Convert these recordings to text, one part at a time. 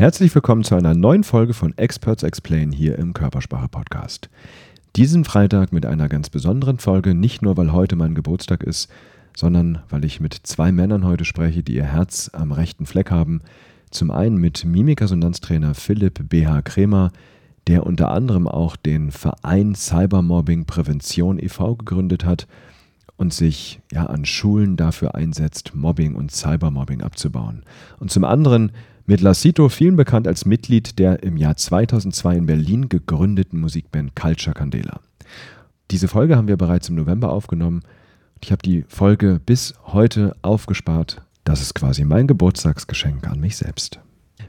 Herzlich willkommen zu einer neuen Folge von Experts Explain hier im Körpersprache Podcast. Diesen Freitag mit einer ganz besonderen Folge, nicht nur weil heute mein Geburtstag ist, sondern weil ich mit zwei Männern heute spreche, die ihr Herz am rechten Fleck haben. Zum einen mit Mimikresonanztrainer Philipp BH Kremer, der unter anderem auch den Verein Cybermobbing Prävention e.V. gegründet hat und sich ja an Schulen dafür einsetzt, Mobbing und Cybermobbing abzubauen. Und zum anderen mit Lassito, vielen bekannt als Mitglied der im Jahr 2002 in Berlin gegründeten Musikband Culture Candela. Diese Folge haben wir bereits im November aufgenommen. Ich habe die Folge bis heute aufgespart. Das ist quasi mein Geburtstagsgeschenk an mich selbst.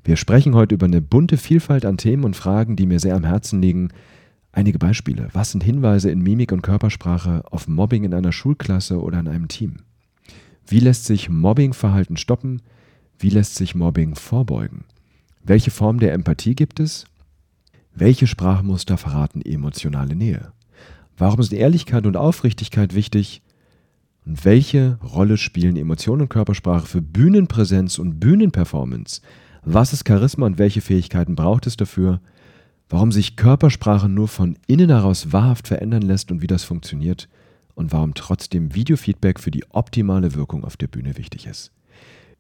Wir sprechen heute über eine bunte Vielfalt an Themen und Fragen, die mir sehr am Herzen liegen. Einige Beispiele. Was sind Hinweise in Mimik und Körpersprache auf Mobbing in einer Schulklasse oder in einem Team? Wie lässt sich Mobbingverhalten stoppen? Wie lässt sich Mobbing vorbeugen? Welche Form der Empathie gibt es? Welche Sprachmuster verraten emotionale Nähe? Warum sind Ehrlichkeit und Aufrichtigkeit wichtig? Und welche Rolle spielen Emotionen und Körpersprache für Bühnenpräsenz und Bühnenperformance? Was ist Charisma und welche Fähigkeiten braucht es dafür? Warum sich Körpersprache nur von innen heraus wahrhaft verändern lässt und wie das funktioniert? Und warum trotzdem Videofeedback für die optimale Wirkung auf der Bühne wichtig ist?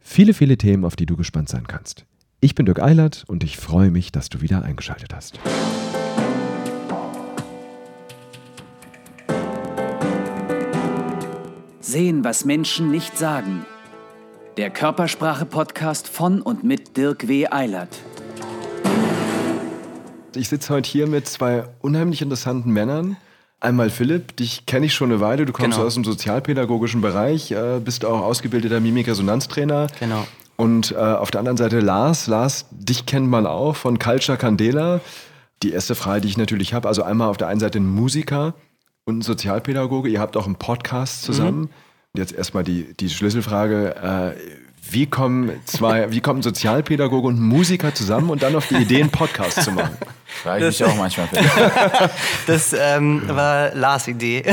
Viele, viele Themen, auf die du gespannt sein kannst. Ich bin Dirk Eilert und ich freue mich, dass du wieder eingeschaltet hast. Sehen, was Menschen nicht sagen. Der Körpersprache-Podcast von und mit Dirk W. Eilert. Ich sitze heute hier mit zwei unheimlich interessanten Männern. Einmal Philipp, dich kenne ich schon eine Weile. Du kommst genau. aus dem sozialpädagogischen Bereich, äh, bist auch ausgebildeter Mimikresonanztrainer. Genau. Und äh, auf der anderen Seite Lars. Lars, dich kennt man auch von Culture Candela. Die erste Frage, die ich natürlich habe, also einmal auf der einen Seite ein Musiker und ein Sozialpädagoge. Ihr habt auch einen Podcast zusammen. Mhm. Jetzt erstmal die, die Schlüsselfrage. Äh, wie kommen zwei, wie kommen Sozialpädagoge und Musiker zusammen und dann auf die Idee, einen Podcast zu machen? Frage ich mich auch manchmal. das ähm, war Lars Idee.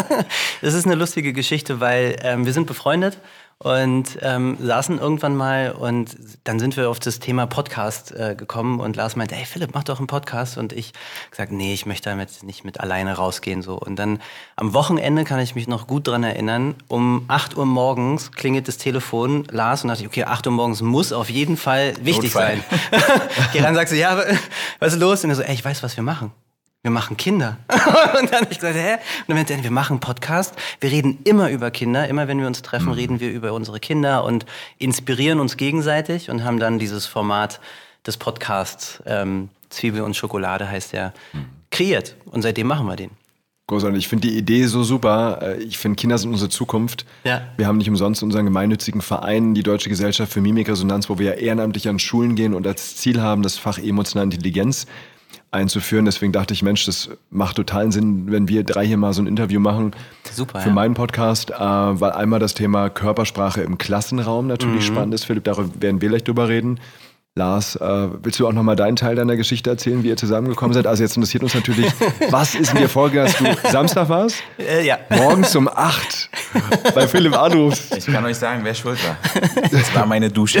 das ist eine lustige Geschichte, weil ähm, wir sind befreundet und ähm, saßen irgendwann mal und dann sind wir auf das Thema Podcast äh, gekommen und Lars meinte, hey Philipp, mach doch einen Podcast und ich gesagt, nee, ich möchte damit nicht mit alleine rausgehen so und dann am Wochenende kann ich mich noch gut dran erinnern, um 8 Uhr morgens klingelt das Telefon, Lars und dachte ich, okay, 8 Uhr morgens muss auf jeden Fall wichtig Notfall. sein. Geh ran, sagst du, ja, was ist los? Und er so, ey, ich weiß, was wir machen wir machen Kinder. und dann habe ich gesagt, hä? Und dann meinte er, wir machen einen Podcast. Wir reden immer über Kinder. Immer wenn wir uns treffen, mhm. reden wir über unsere Kinder und inspirieren uns gegenseitig und haben dann dieses Format des Podcasts, ähm, Zwiebel und Schokolade heißt der, mhm. kreiert. Und seitdem machen wir den. Großartig. Ich finde die Idee so super. Äh, ich finde, Kinder sind unsere Zukunft. Ja. Wir haben nicht umsonst unseren gemeinnützigen Verein, die Deutsche Gesellschaft für Mimikresonanz, wo wir ja ehrenamtlich an Schulen gehen und als Ziel haben, das Fach emotionale Intelligenz einzuführen. Deswegen dachte ich, Mensch, das macht totalen Sinn, wenn wir drei hier mal so ein Interview machen Super, für ja. meinen Podcast, äh, weil einmal das Thema Körpersprache im Klassenraum natürlich mhm. spannend ist. Philipp, darüber werden wir gleich drüber reden. Lars, äh, willst du auch nochmal deinen Teil deiner Geschichte erzählen, wie ihr zusammengekommen seid? Also jetzt interessiert uns natürlich, was ist in dir vorgegangen, dass du Samstag warst? Äh, ja. Morgens um acht bei Philipp anrufst. Ich kann euch sagen, wer schuld war. Das war meine Dusche.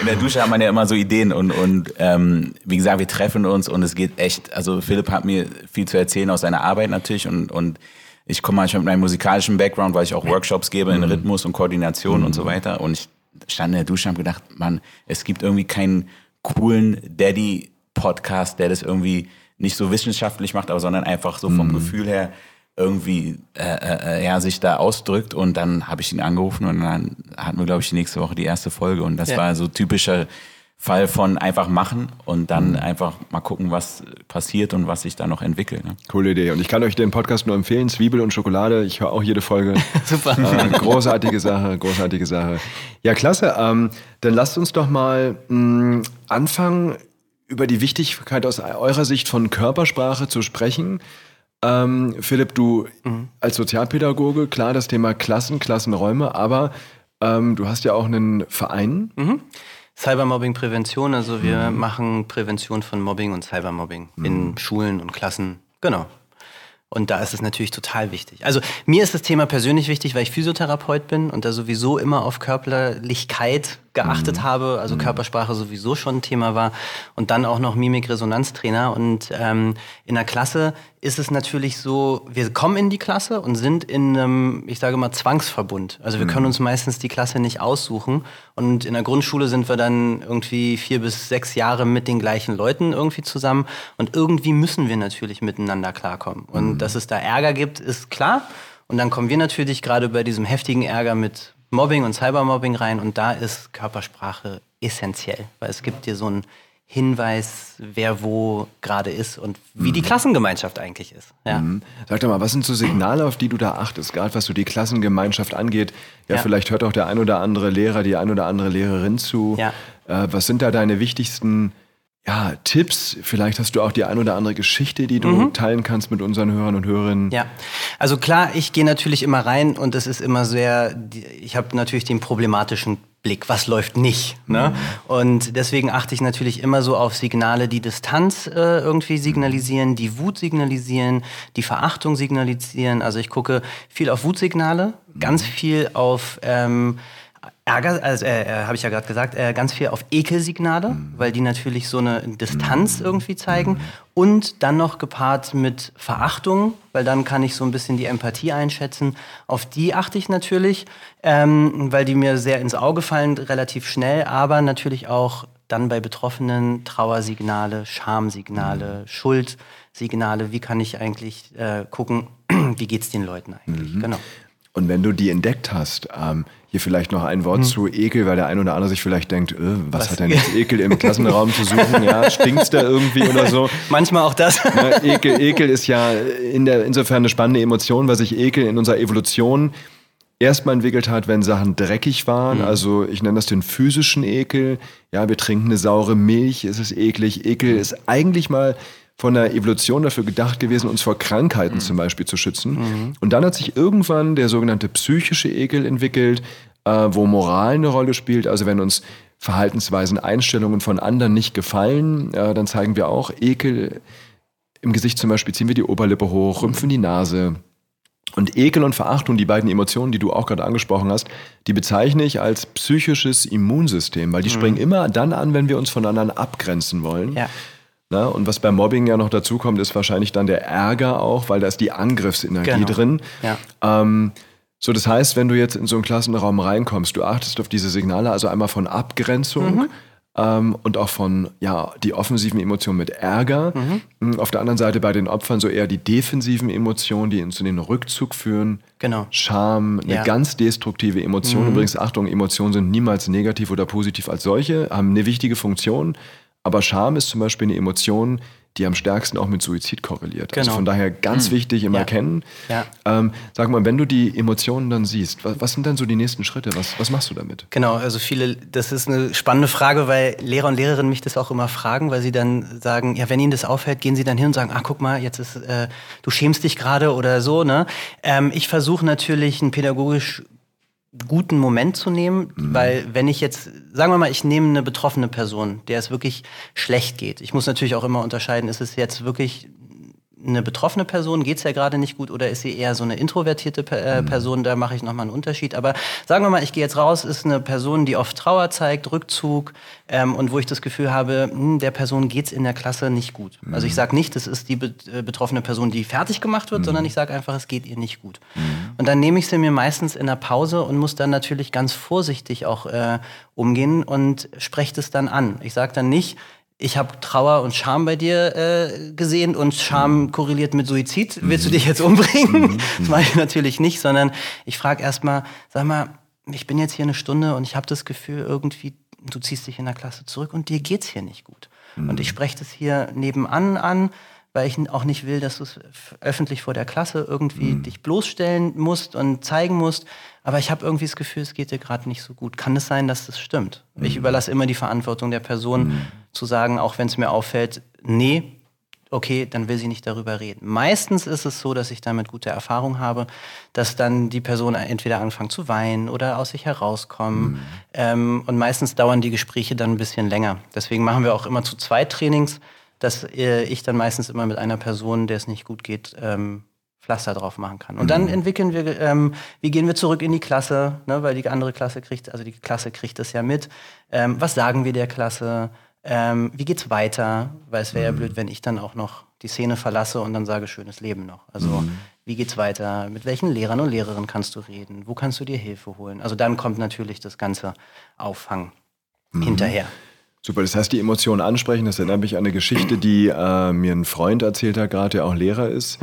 In der Dusche hat man ja immer so Ideen und, und ähm, wie gesagt, wir treffen uns und es geht echt, also Philipp hat mir viel zu erzählen aus seiner Arbeit natürlich und, und ich komme manchmal mit meinem musikalischen Background, weil ich auch Workshops gebe in mhm. Rhythmus und Koordination mhm. und so weiter und ich stand in der Dusche und habe gedacht, man, es gibt irgendwie keinen coolen Daddy-Podcast, der das irgendwie nicht so wissenschaftlich macht, aber sondern einfach so vom mhm. Gefühl her irgendwie äh, äh, ja, sich da ausdrückt. Und dann habe ich ihn angerufen und dann hatten wir, glaube ich, die nächste Woche die erste Folge. Und das ja. war so typischer Fall von einfach machen und dann mhm. einfach mal gucken, was passiert und was sich da noch entwickelt. Ne? Coole Idee. Und ich kann euch den Podcast nur empfehlen, Zwiebel und Schokolade. Ich höre auch jede Folge. Super. Äh, großartige Sache, großartige Sache. Ja, klasse. Ähm, dann lasst uns doch mal mh, mm, anfangen, über die Wichtigkeit aus eurer Sicht von Körpersprache zu sprechen. Ähm, Philipp, du mhm. als Sozialpädagoge, klar das Thema Klassen, Klassenräume, aber ähm, du hast ja auch einen Verein. Mhm. Cybermobbing-Prävention, also wir mhm. machen Prävention von Mobbing und Cybermobbing in mhm. Schulen und Klassen. Genau. Und da ist es natürlich total wichtig. Also mir ist das Thema persönlich wichtig, weil ich Physiotherapeut bin und da sowieso immer auf Körperlichkeit geachtet mhm. habe, also mhm. Körpersprache sowieso schon ein Thema war und dann auch noch Mimik-Resonanztrainer. Und ähm, in der Klasse ist es natürlich so, wir kommen in die Klasse und sind in einem, ich sage mal, Zwangsverbund. Also wir mhm. können uns meistens die Klasse nicht aussuchen. Und in der Grundschule sind wir dann irgendwie vier bis sechs Jahre mit den gleichen Leuten irgendwie zusammen. Und irgendwie müssen wir natürlich miteinander klarkommen. Und mhm. dass es da Ärger gibt, ist klar. Und dann kommen wir natürlich gerade bei diesem heftigen Ärger mit Mobbing und Cybermobbing rein und da ist Körpersprache essentiell, weil es gibt dir so einen Hinweis, wer wo gerade ist und wie mhm. die Klassengemeinschaft eigentlich ist. Ja. Mhm. Sag doch mal, was sind so Signale, auf die du da achtest, gerade was so die Klassengemeinschaft angeht? Ja, ja. vielleicht hört auch der ein oder andere Lehrer, die ein oder andere Lehrerin zu. Ja. Äh, was sind da deine wichtigsten ja, Tipps. Vielleicht hast du auch die ein oder andere Geschichte, die du mhm. teilen kannst mit unseren Hörern und Hörerinnen. Ja, also klar, ich gehe natürlich immer rein und es ist immer sehr, ich habe natürlich den problematischen Blick, was läuft nicht. Ne? Mhm. Und deswegen achte ich natürlich immer so auf Signale, die Distanz äh, irgendwie signalisieren, die Wut signalisieren, die Verachtung signalisieren. Also ich gucke viel auf Wutsignale, ganz mhm. viel auf... Ähm, Ärger, also äh, äh habe ich ja gerade gesagt, äh, ganz viel auf Ekelsignale, mhm. weil die natürlich so eine Distanz mhm. irgendwie zeigen. Und dann noch gepaart mit Verachtung, weil dann kann ich so ein bisschen die Empathie einschätzen. Auf die achte ich natürlich, ähm, weil die mir sehr ins Auge fallen, relativ schnell, aber natürlich auch dann bei Betroffenen Trauersignale, Schamsignale, mhm. Schuldsignale. Wie kann ich eigentlich äh, gucken, wie geht es den Leuten eigentlich? Mhm. Genau. Und wenn du die entdeckt hast, ähm, hier vielleicht noch ein Wort hm. zu Ekel, weil der ein oder andere sich vielleicht denkt, äh, was, was, hat denn jetzt Ekel im Klassenraum zu suchen? Ja, stinkt's da irgendwie oder so? Manchmal auch das. Ja, Ekel, Ekel ist ja in der, insofern eine spannende Emotion, weil sich Ekel in unserer Evolution erstmal entwickelt hat, wenn Sachen dreckig waren. Mhm. Also ich nenne das den physischen Ekel. Ja, wir trinken eine saure Milch, es ist eklig. Ekel ist eigentlich mal von der Evolution dafür gedacht gewesen, uns vor Krankheiten mhm. zum Beispiel zu schützen. Mhm. Und dann hat sich irgendwann der sogenannte psychische Ekel entwickelt, äh, wo Moral eine Rolle spielt. Also wenn uns Verhaltensweisen, Einstellungen von anderen nicht gefallen, äh, dann zeigen wir auch Ekel. Im Gesicht zum Beispiel ziehen wir die Oberlippe hoch, rümpfen die Nase. Und Ekel und Verachtung, die beiden Emotionen, die du auch gerade angesprochen hast, die bezeichne ich als psychisches Immunsystem, weil die mhm. springen immer dann an, wenn wir uns von anderen abgrenzen wollen. Ja. Na, und was beim Mobbing ja noch dazu kommt, ist wahrscheinlich dann der Ärger auch, weil da ist die Angriffsenergie genau. drin. Ja. Ähm, so, das heißt, wenn du jetzt in so einen Klassenraum reinkommst, du achtest auf diese Signale, also einmal von Abgrenzung mhm. ähm, und auch von, ja, die offensiven Emotionen mit Ärger. Mhm. Hm, auf der anderen Seite bei den Opfern so eher die defensiven Emotionen, die in den Rückzug führen. Genau. Scham, eine ja. ganz destruktive Emotion. Mhm. Übrigens, Achtung, Emotionen sind niemals negativ oder positiv als solche, haben eine wichtige Funktion. Aber Scham ist zum Beispiel eine Emotion, die am stärksten auch mit Suizid korreliert. Also genau. Also von daher ganz mhm. wichtig immer ja. kennen. Ja. Ähm, sag mal, wenn du die Emotionen dann siehst, was, was, sind dann so die nächsten Schritte? Was, was machst du damit? Genau, also viele, das ist eine spannende Frage, weil Lehrer und Lehrerinnen mich das auch immer fragen, weil sie dann sagen, ja, wenn ihnen das auffällt, gehen sie dann hin und sagen, ach guck mal, jetzt ist, äh, du schämst dich gerade oder so. Ne? Ähm, ich versuche natürlich ein pädagogisch guten Moment zu nehmen, mhm. weil wenn ich jetzt, sagen wir mal, ich nehme eine betroffene Person, der es wirklich schlecht geht. Ich muss natürlich auch immer unterscheiden, ist es jetzt wirklich eine betroffene Person, geht es ja gerade nicht gut oder ist sie eher so eine introvertierte äh, mhm. Person, da mache ich nochmal einen Unterschied. Aber sagen wir mal, ich gehe jetzt raus, ist eine Person, die oft Trauer zeigt, Rückzug ähm, und wo ich das Gefühl habe, hm, der Person geht es in der Klasse nicht gut. Mhm. Also ich sage nicht, das ist die be äh, betroffene Person, die fertig gemacht wird, mhm. sondern ich sage einfach, es geht ihr nicht gut. Mhm. Und dann nehme ich sie mir meistens in der Pause und muss dann natürlich ganz vorsichtig auch äh, umgehen und spreche das dann an. Ich sage dann nicht, ich habe Trauer und Scham bei dir äh, gesehen und Scham mhm. korreliert mit Suizid. Willst du mhm. dich jetzt umbringen? Mhm. Das mache ich natürlich nicht, sondern ich frage erstmal, sag mal, ich bin jetzt hier eine Stunde und ich habe das Gefühl, irgendwie, du ziehst dich in der Klasse zurück und dir geht's hier nicht gut. Und ich spreche das hier nebenan an, weil ich auch nicht will, dass du es öffentlich vor der Klasse irgendwie mhm. dich bloßstellen musst und zeigen musst. Aber ich habe irgendwie das Gefühl, es geht dir gerade nicht so gut. Kann es sein, dass das stimmt? Mhm. Ich überlasse immer die Verantwortung der Person mhm. zu sagen, auch wenn es mir auffällt, nee, okay, dann will sie nicht darüber reden. Meistens ist es so, dass ich damit gute Erfahrung habe, dass dann die Person entweder anfängt zu weinen oder aus sich herauskommen. Mhm. Ähm, und meistens dauern die Gespräche dann ein bisschen länger. Deswegen machen wir auch immer zu zwei Trainings dass äh, ich dann meistens immer mit einer Person, der es nicht gut geht, ähm, Pflaster drauf machen kann. Und dann entwickeln wir, ähm, wie gehen wir zurück in die Klasse, ne, weil die andere Klasse kriegt, also die Klasse kriegt das ja mit. Ähm, was sagen wir der Klasse? Ähm, wie geht's weiter? Weil es wäre ja blöd, wenn ich dann auch noch die Szene verlasse und dann sage, schönes Leben noch. Also wie geht's weiter? Mit welchen Lehrern und Lehrerinnen kannst du reden? Wo kannst du dir Hilfe holen? Also dann kommt natürlich das ganze Auffangen hinterher. Super, das heißt, die Emotionen ansprechen, das erinnert mich an eine Geschichte, die äh, mir ein Freund erzählt hat, gerade der auch Lehrer ist,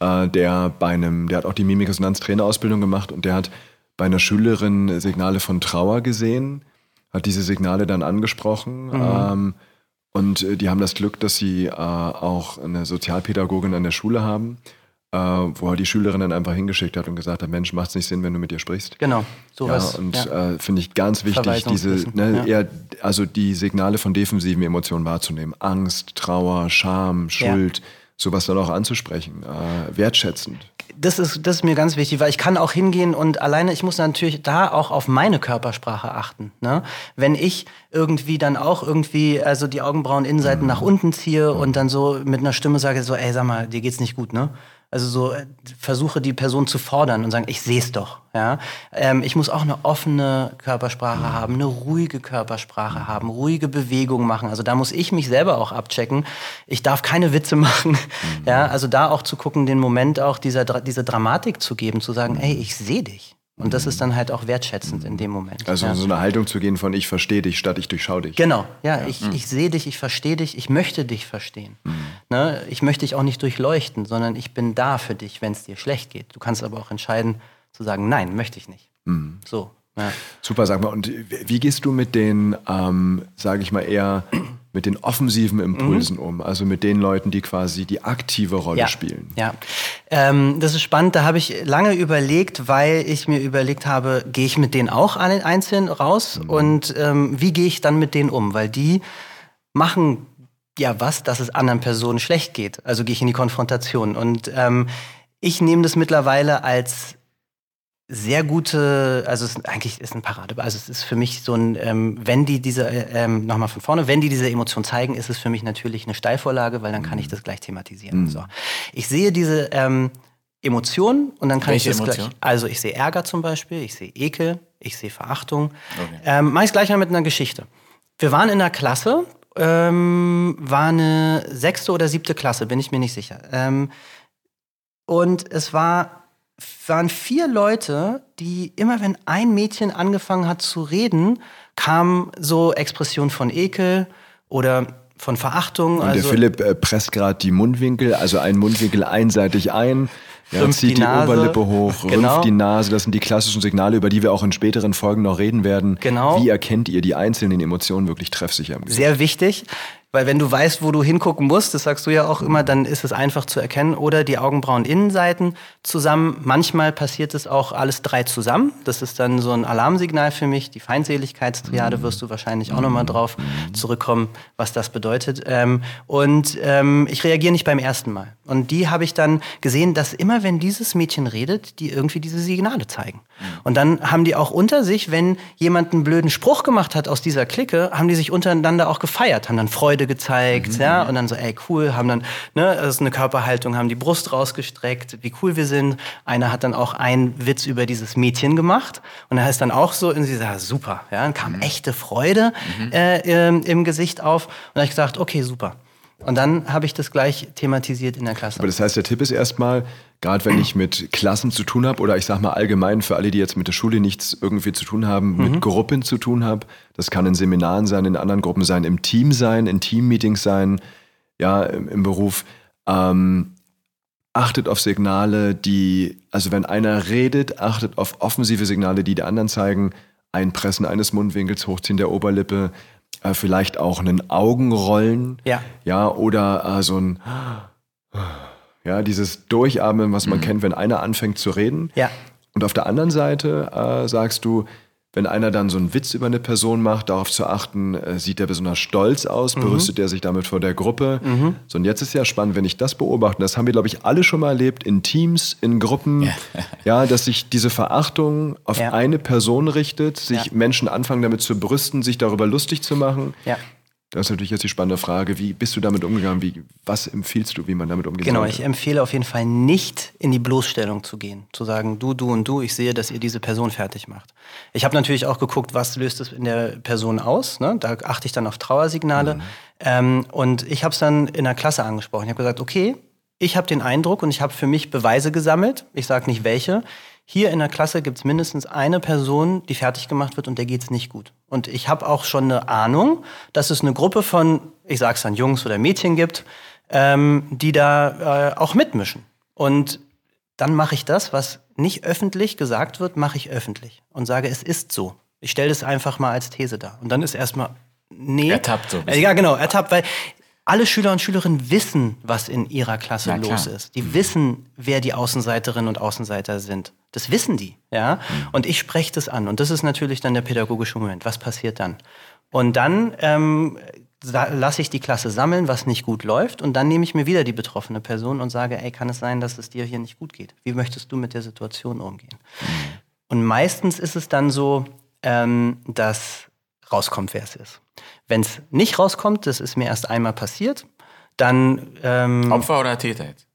äh, der bei einem, der hat auch die Mimikresonanz-Trainerausbildung gemacht und der hat bei einer Schülerin Signale von Trauer gesehen, hat diese Signale dann angesprochen ähm, und äh, die haben das Glück, dass sie äh, auch eine Sozialpädagogin an der Schule haben, äh, wo er die Schülerin dann einfach hingeschickt hat und gesagt hat, Mensch, macht es nicht Sinn, wenn du mit ihr sprichst. Genau, sowas. Ja, und ja. Äh, finde ich ganz wichtig, diese, ne, ja. eher, also die Signale von defensiven Emotionen wahrzunehmen. Angst, Trauer, Scham, Schuld, sowas dann auch anzusprechen, äh, wertschätzend. Das ist, das ist mir ganz wichtig, weil ich kann auch hingehen und alleine, ich muss natürlich da auch auf meine Körpersprache achten. Ne? Wenn ich irgendwie dann auch irgendwie, also die Augenbrauen Innenseiten nach unten ziehe und dann so mit einer Stimme sage, so, ey, sag mal, dir geht's nicht gut, ne? Also so äh, versuche die Person zu fordern und sagen, ich sehe es doch. Ja? Ähm, ich muss auch eine offene Körpersprache haben, eine ruhige Körpersprache haben, ruhige Bewegungen machen. Also da muss ich mich selber auch abchecken. Ich darf keine Witze machen. Ja? Also da auch zu gucken, den Moment auch dieser, Dra- diese Dramatik zu geben, zu sagen, ey, ich sehe dich. Und das ist dann halt auch wertschätzend in dem Moment. Also ja. so eine Haltung zu gehen von ich verstehe dich statt ich durchschaue dich. Genau, ja, ich, ich sehe dich, ich verstehe dich, ich möchte dich verstehen. Ne? Ich möchte dich auch nicht durchleuchten, sondern ich bin da für dich, wenn es dir schlecht geht. Du kannst aber auch entscheiden zu sagen, nein, möchte ich nicht. So, ja. Super, sag mal, und wie wie gehst du mit den, ähm, sage ich mal eher, mit den offensiven Impulsen um? Also mit den Leuten, die quasi die aktive Rolle ja. spielen. Ja, ähm, das ist spannend. Da habe ich lange überlegt, weil ich mir überlegt habe, gehe ich mit denen auch alle einzeln raus und ähm, wie gehe ich dann mit denen um? Weil die machen ja was, dass es anderen Personen schlecht geht. Also gehe ich in die Konfrontation. Und ähm, ich nehme das mittlerweile als sehr gute, also es ist eigentlich ist ein Parade, also es ist für mich so ein, ähm, wenn die diese, äh, ähm, nochmal von vorne, wenn die diese Emotion zeigen, ist es für mich natürlich eine Steilvorlage, weil dann kann ich das gleich thematisieren. So. Ich sehe diese ähm, Emotionen und dann kann Welche ich das Emotion? gleich, also ich sehe Ärger zum Beispiel, ich sehe Ekel, ich sehe Verachtung. Okay. Ähm, mach ich gleich mal mit einer Geschichte. Wir waren in einer Klasse, ähm, war eine sechste oder siebte Klasse, bin ich mir nicht sicher. Ähm, und es war, waren vier Leute, die immer, wenn ein Mädchen angefangen hat zu reden, kam so Expression von Ekel oder von Verachtung. Und also, der Philipp äh, presst gerade die Mundwinkel, also einen Mundwinkel einseitig ein. Ja, zieht die die. Oberlippe hoch, Genau. rümpft die Nase. Das sind die klassischen Signale, über die wir auch in späteren Folgen noch reden werden. Genau. Wie erkennt ihr die einzelnen Emotionen wirklich treffsicher sehr wichtig, weil wenn du weißt, wo du hingucken musst, das sagst du ja auch immer, dann ist es einfach zu erkennen. Oder die Augenbrauen-Innenseiten zusammen. Manchmal passiert es auch alles drei zusammen. Das ist dann so ein Alarmsignal für mich. Die Feindseligkeitstriade wirst du wahrscheinlich auch nochmal drauf zurückkommen, was das bedeutet. Ähm, und ähm, ich reagiere nicht beim ersten Mal. Und die habe ich dann gesehen, dass immer, wenn dieses Mädchen redet, die irgendwie diese Signale zeigen. Und dann haben die auch unter sich, wenn jemand einen blöden Spruch gemacht hat aus dieser Clique, haben die sich untereinander auch gefeiert, haben dann Freude gezeigt, ja, und dann so, ey, cool, haben dann, ne, das ist eine Körperhaltung, haben die Brust rausgestreckt, wie cool wir sind. Einer hat dann auch einen Witz über dieses Mädchen gemacht und er ist dann auch so, und sie sagt, super, ja, dann kam echte Freude äh, ähm, im Gesicht auf und dann habe ich gesagt, okay, super. Und dann habe ich das gleich thematisiert in der Klasse. Aber das heißt, der Tipp ist erstmal, gerade wenn ich mit Klassen zu tun habe oder ich sag mal allgemein für alle, die jetzt mit der Schule nichts irgendwie zu tun haben, Mhm. mit Gruppen zu tun habe. Das kann in Seminaren sein, in anderen Gruppen sein, im Team sein, in Teammeetings sein, ja, im, im Beruf. Ähm, achtet auf Signale, die, also wenn einer redet, achtet auf offensive Signale, die die anderen zeigen. Einpressen eines Mundwinkels, Hochziehen der Oberlippe, äh, vielleicht auch einen Augenrollen. Ja. Ja, oder äh, so ein, ja, dieses Durchatmen, was man kennt, wenn einer anfängt zu reden. Ja. Und auf der anderen Seite äh, sagst du, wenn einer dann so einen Witz über eine Person macht, darauf zu achten, äh, sieht er besonders stolz aus, berüstet er sich damit vor der Gruppe. So, und jetzt ist ja spannend, wenn ich das beobachte, das haben wir, glaube ich, alle schon mal erlebt, in Teams, in Gruppen, ja, dass sich diese Verachtung auf Ja. eine Person richtet, sich Ja. Menschen anfangen damit zu brüsten, sich darüber lustig zu machen. Das ist natürlich jetzt die spannende Frage. Wie bist du damit umgegangen? Wie, was empfiehlst du, wie man damit umgeht? Genau, sollte? ich empfehle auf jeden Fall nicht in die Bloßstellung zu gehen. Zu sagen, du, du und du, ich sehe, dass ihr diese Person fertig macht. Ich habe natürlich auch geguckt, was löst es in der Person aus. Ne? Da achte ich dann auf Trauersignale. Mhm. Ähm, und ich habe es dann in der Klasse angesprochen. Ich habe gesagt, okay, ich habe den Eindruck und ich habe für mich Beweise gesammelt. Ich sage nicht welche hier in der Klasse gibt es mindestens eine Person, die fertig gemacht wird und der geht es nicht gut. Und ich habe auch schon eine Ahnung, dass es eine Gruppe von, ich sag's dann Jungs oder Mädchen gibt, ähm, die da äh, auch mitmischen. Und dann mache ich das, was nicht öffentlich gesagt wird, mache ich öffentlich und sage, es ist so. Ich stelle das einfach mal als These dar. Und dann ist erstmal, nee. Ertappt so. Äh, ja, genau, ertappt, weil alle Schüler und Schülerinnen wissen, was in ihrer Klasse ja, los ist. Die mhm. wissen, wer die Außenseiterinnen und Außenseiter sind. Das wissen die, ja. Mhm. Und ich spreche das an. Und das ist natürlich dann der pädagogische Moment. Was passiert dann? Und dann ähm, lasse ich die Klasse sammeln, was nicht gut läuft. Und dann nehme ich mir wieder die betroffene Person und sage, ey, kann es sein, dass es dir hier nicht gut geht? Wie möchtest du mit der Situation umgehen? Mhm. Und meistens ist es dann so, ähm, dass rauskommt, wer es ist. Wenn es nicht rauskommt, das ist mir erst einmal passiert, dann. Ähm, Opfer oder Täter jetzt?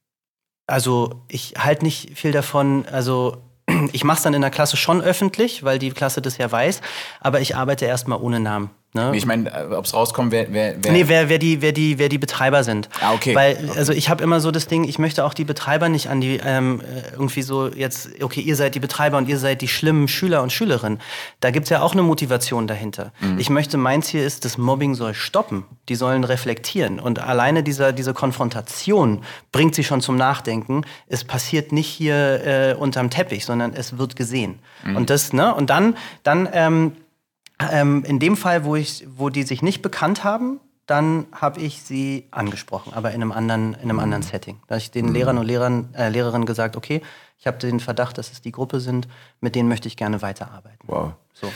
Also, ich halte nicht viel davon. Also, ich mache es dann in der Klasse schon öffentlich, weil die Klasse das ja weiß, aber ich arbeite erstmal ohne Namen. Ne? Ich meine, äh, ob es rauskommt, wer, wer, wer. Nee, wer, wer, die, wer, die, wer die Betreiber sind. Ah, okay. Weil, okay. also ich habe immer so das Ding, ich möchte auch die Betreiber nicht an die, ähm, äh, irgendwie so jetzt, okay, ihr seid die Betreiber und ihr seid die schlimmen Schüler und Schülerinnen. Da gibt's ja auch eine Motivation dahinter. Mhm. Ich möchte, mein Ziel ist, das Mobbing soll stoppen. Die sollen reflektieren. Und alleine dieser, diese Konfrontation bringt sie schon zum Nachdenken. Es passiert nicht hier äh, unterm Teppich, sondern es wird gesehen. Mhm. Und das, ne? Und dann, dann, ähm, ähm, in dem Fall, wo, ich, wo die sich nicht bekannt haben, dann habe ich sie angesprochen, aber in einem anderen, in einem mhm. anderen Setting. Da habe ich den mhm. Lehrern und Lehrern, äh, Lehrerinnen gesagt, okay, ich habe den Verdacht, dass es die Gruppe sind, mit denen möchte ich gerne weiterarbeiten. Wow. So.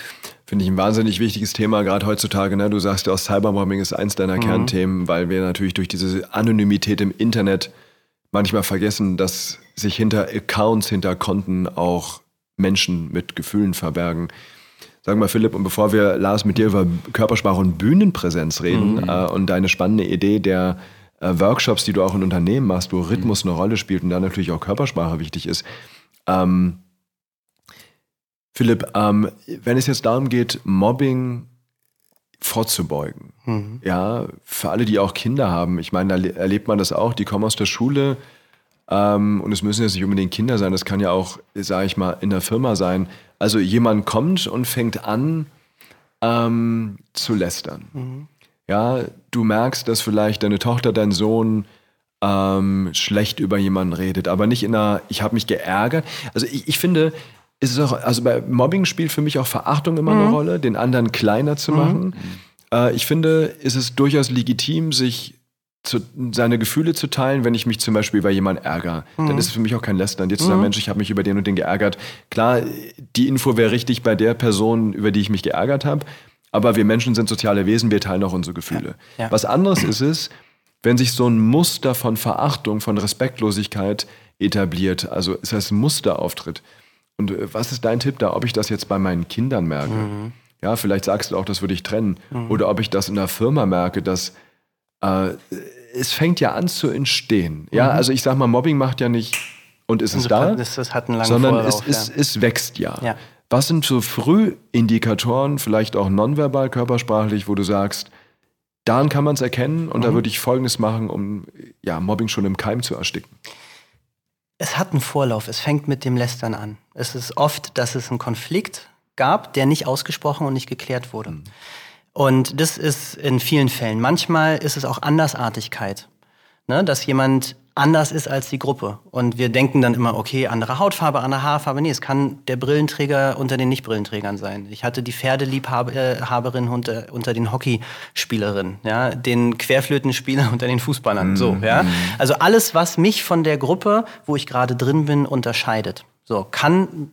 Finde ich ein wahnsinnig wichtiges Thema, gerade heutzutage. Ne? Du sagst ja auch, Cyberbombing ist eins deiner mhm. Kernthemen, weil wir natürlich durch diese Anonymität im Internet manchmal vergessen, dass sich hinter Accounts, hinter Konten auch Menschen mit Gefühlen verbergen. Sag mal, Philipp, und bevor wir, Lars, mit dir über Körpersprache und Bühnenpräsenz reden mhm. äh, und deine spannende Idee der äh, Workshops, die du auch in Unternehmen machst, wo Rhythmus mhm. eine Rolle spielt und da natürlich auch Körpersprache wichtig ist. Ähm, Philipp, ähm, wenn es jetzt darum geht, Mobbing vorzubeugen, mhm. ja, für alle, die auch Kinder haben, ich meine, da erlebt man das auch, die kommen aus der Schule ähm, und es müssen jetzt nicht unbedingt Kinder sein, das kann ja auch, sage ich mal, in der Firma sein, also jemand kommt und fängt an ähm, zu lästern. Mhm. Ja, du merkst, dass vielleicht deine Tochter, dein Sohn ähm, schlecht über jemanden redet, aber nicht in einer, ich habe mich geärgert. Also ich, ich finde, ist es auch, also bei Mobbing spielt für mich auch Verachtung immer mhm. eine Rolle, den anderen kleiner zu mhm. machen. Äh, ich finde, ist es durchaus legitim, sich zu, seine Gefühle zu teilen, wenn ich mich zum Beispiel über jemanden ärgere. Mhm. Dann ist es für mich auch kein Lästern. Jetzt mhm. zu sagen, Mensch, ich habe mich über den und den geärgert. Klar, die Info wäre richtig bei der Person, über die ich mich geärgert habe. Aber wir Menschen sind soziale Wesen, wir teilen auch unsere Gefühle. Ja. Ja. Was anderes ist es, wenn sich so ein Muster von Verachtung, von Respektlosigkeit etabliert. Also es heißt ein Muster auftritt. Und äh, was ist dein Tipp da, ob ich das jetzt bei meinen Kindern merke? Mhm. Ja, vielleicht sagst du auch, das würde ich trennen. Mhm. Oder ob ich das in der Firma merke, dass äh, es fängt ja an zu entstehen. Ja, mhm. also ich sag mal, Mobbing macht ja nicht und ist es da, das, das hat einen sondern Vorlauf, es, ja. es, es wächst ja. ja. Was sind so Frühindikatoren, vielleicht auch nonverbal, körpersprachlich, wo du sagst, daran kann man es erkennen und mhm. da würde ich Folgendes machen, um ja, Mobbing schon im Keim zu ersticken? Es hat einen Vorlauf, es fängt mit dem Lästern an. Es ist oft, dass es einen Konflikt gab, der nicht ausgesprochen und nicht geklärt wurde. Mhm. Und das ist in vielen Fällen. Manchmal ist es auch Andersartigkeit, ne? dass jemand anders ist als die Gruppe. Und wir denken dann immer, okay, andere Hautfarbe, andere Haarfarbe. Nee, es kann der Brillenträger unter den Nicht-Brillenträgern sein. Ich hatte die Pferdeliebhaberin unter, unter den Hockeyspielerinnen, ja, den Querflötenspieler unter den Fußballern. Mhm. So, ja. Also alles, was mich von der Gruppe, wo ich gerade drin bin, unterscheidet. So, kann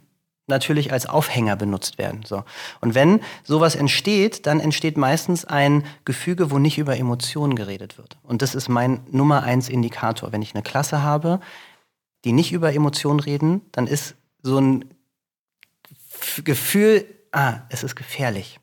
natürlich als Aufhänger benutzt werden. So. Und wenn sowas entsteht, dann entsteht meistens ein Gefüge, wo nicht über Emotionen geredet wird. Und das ist mein Nummer eins Indikator. Wenn ich eine Klasse habe, die nicht über Emotionen reden, dann ist so ein Gefühl, ah, es ist gefährlich.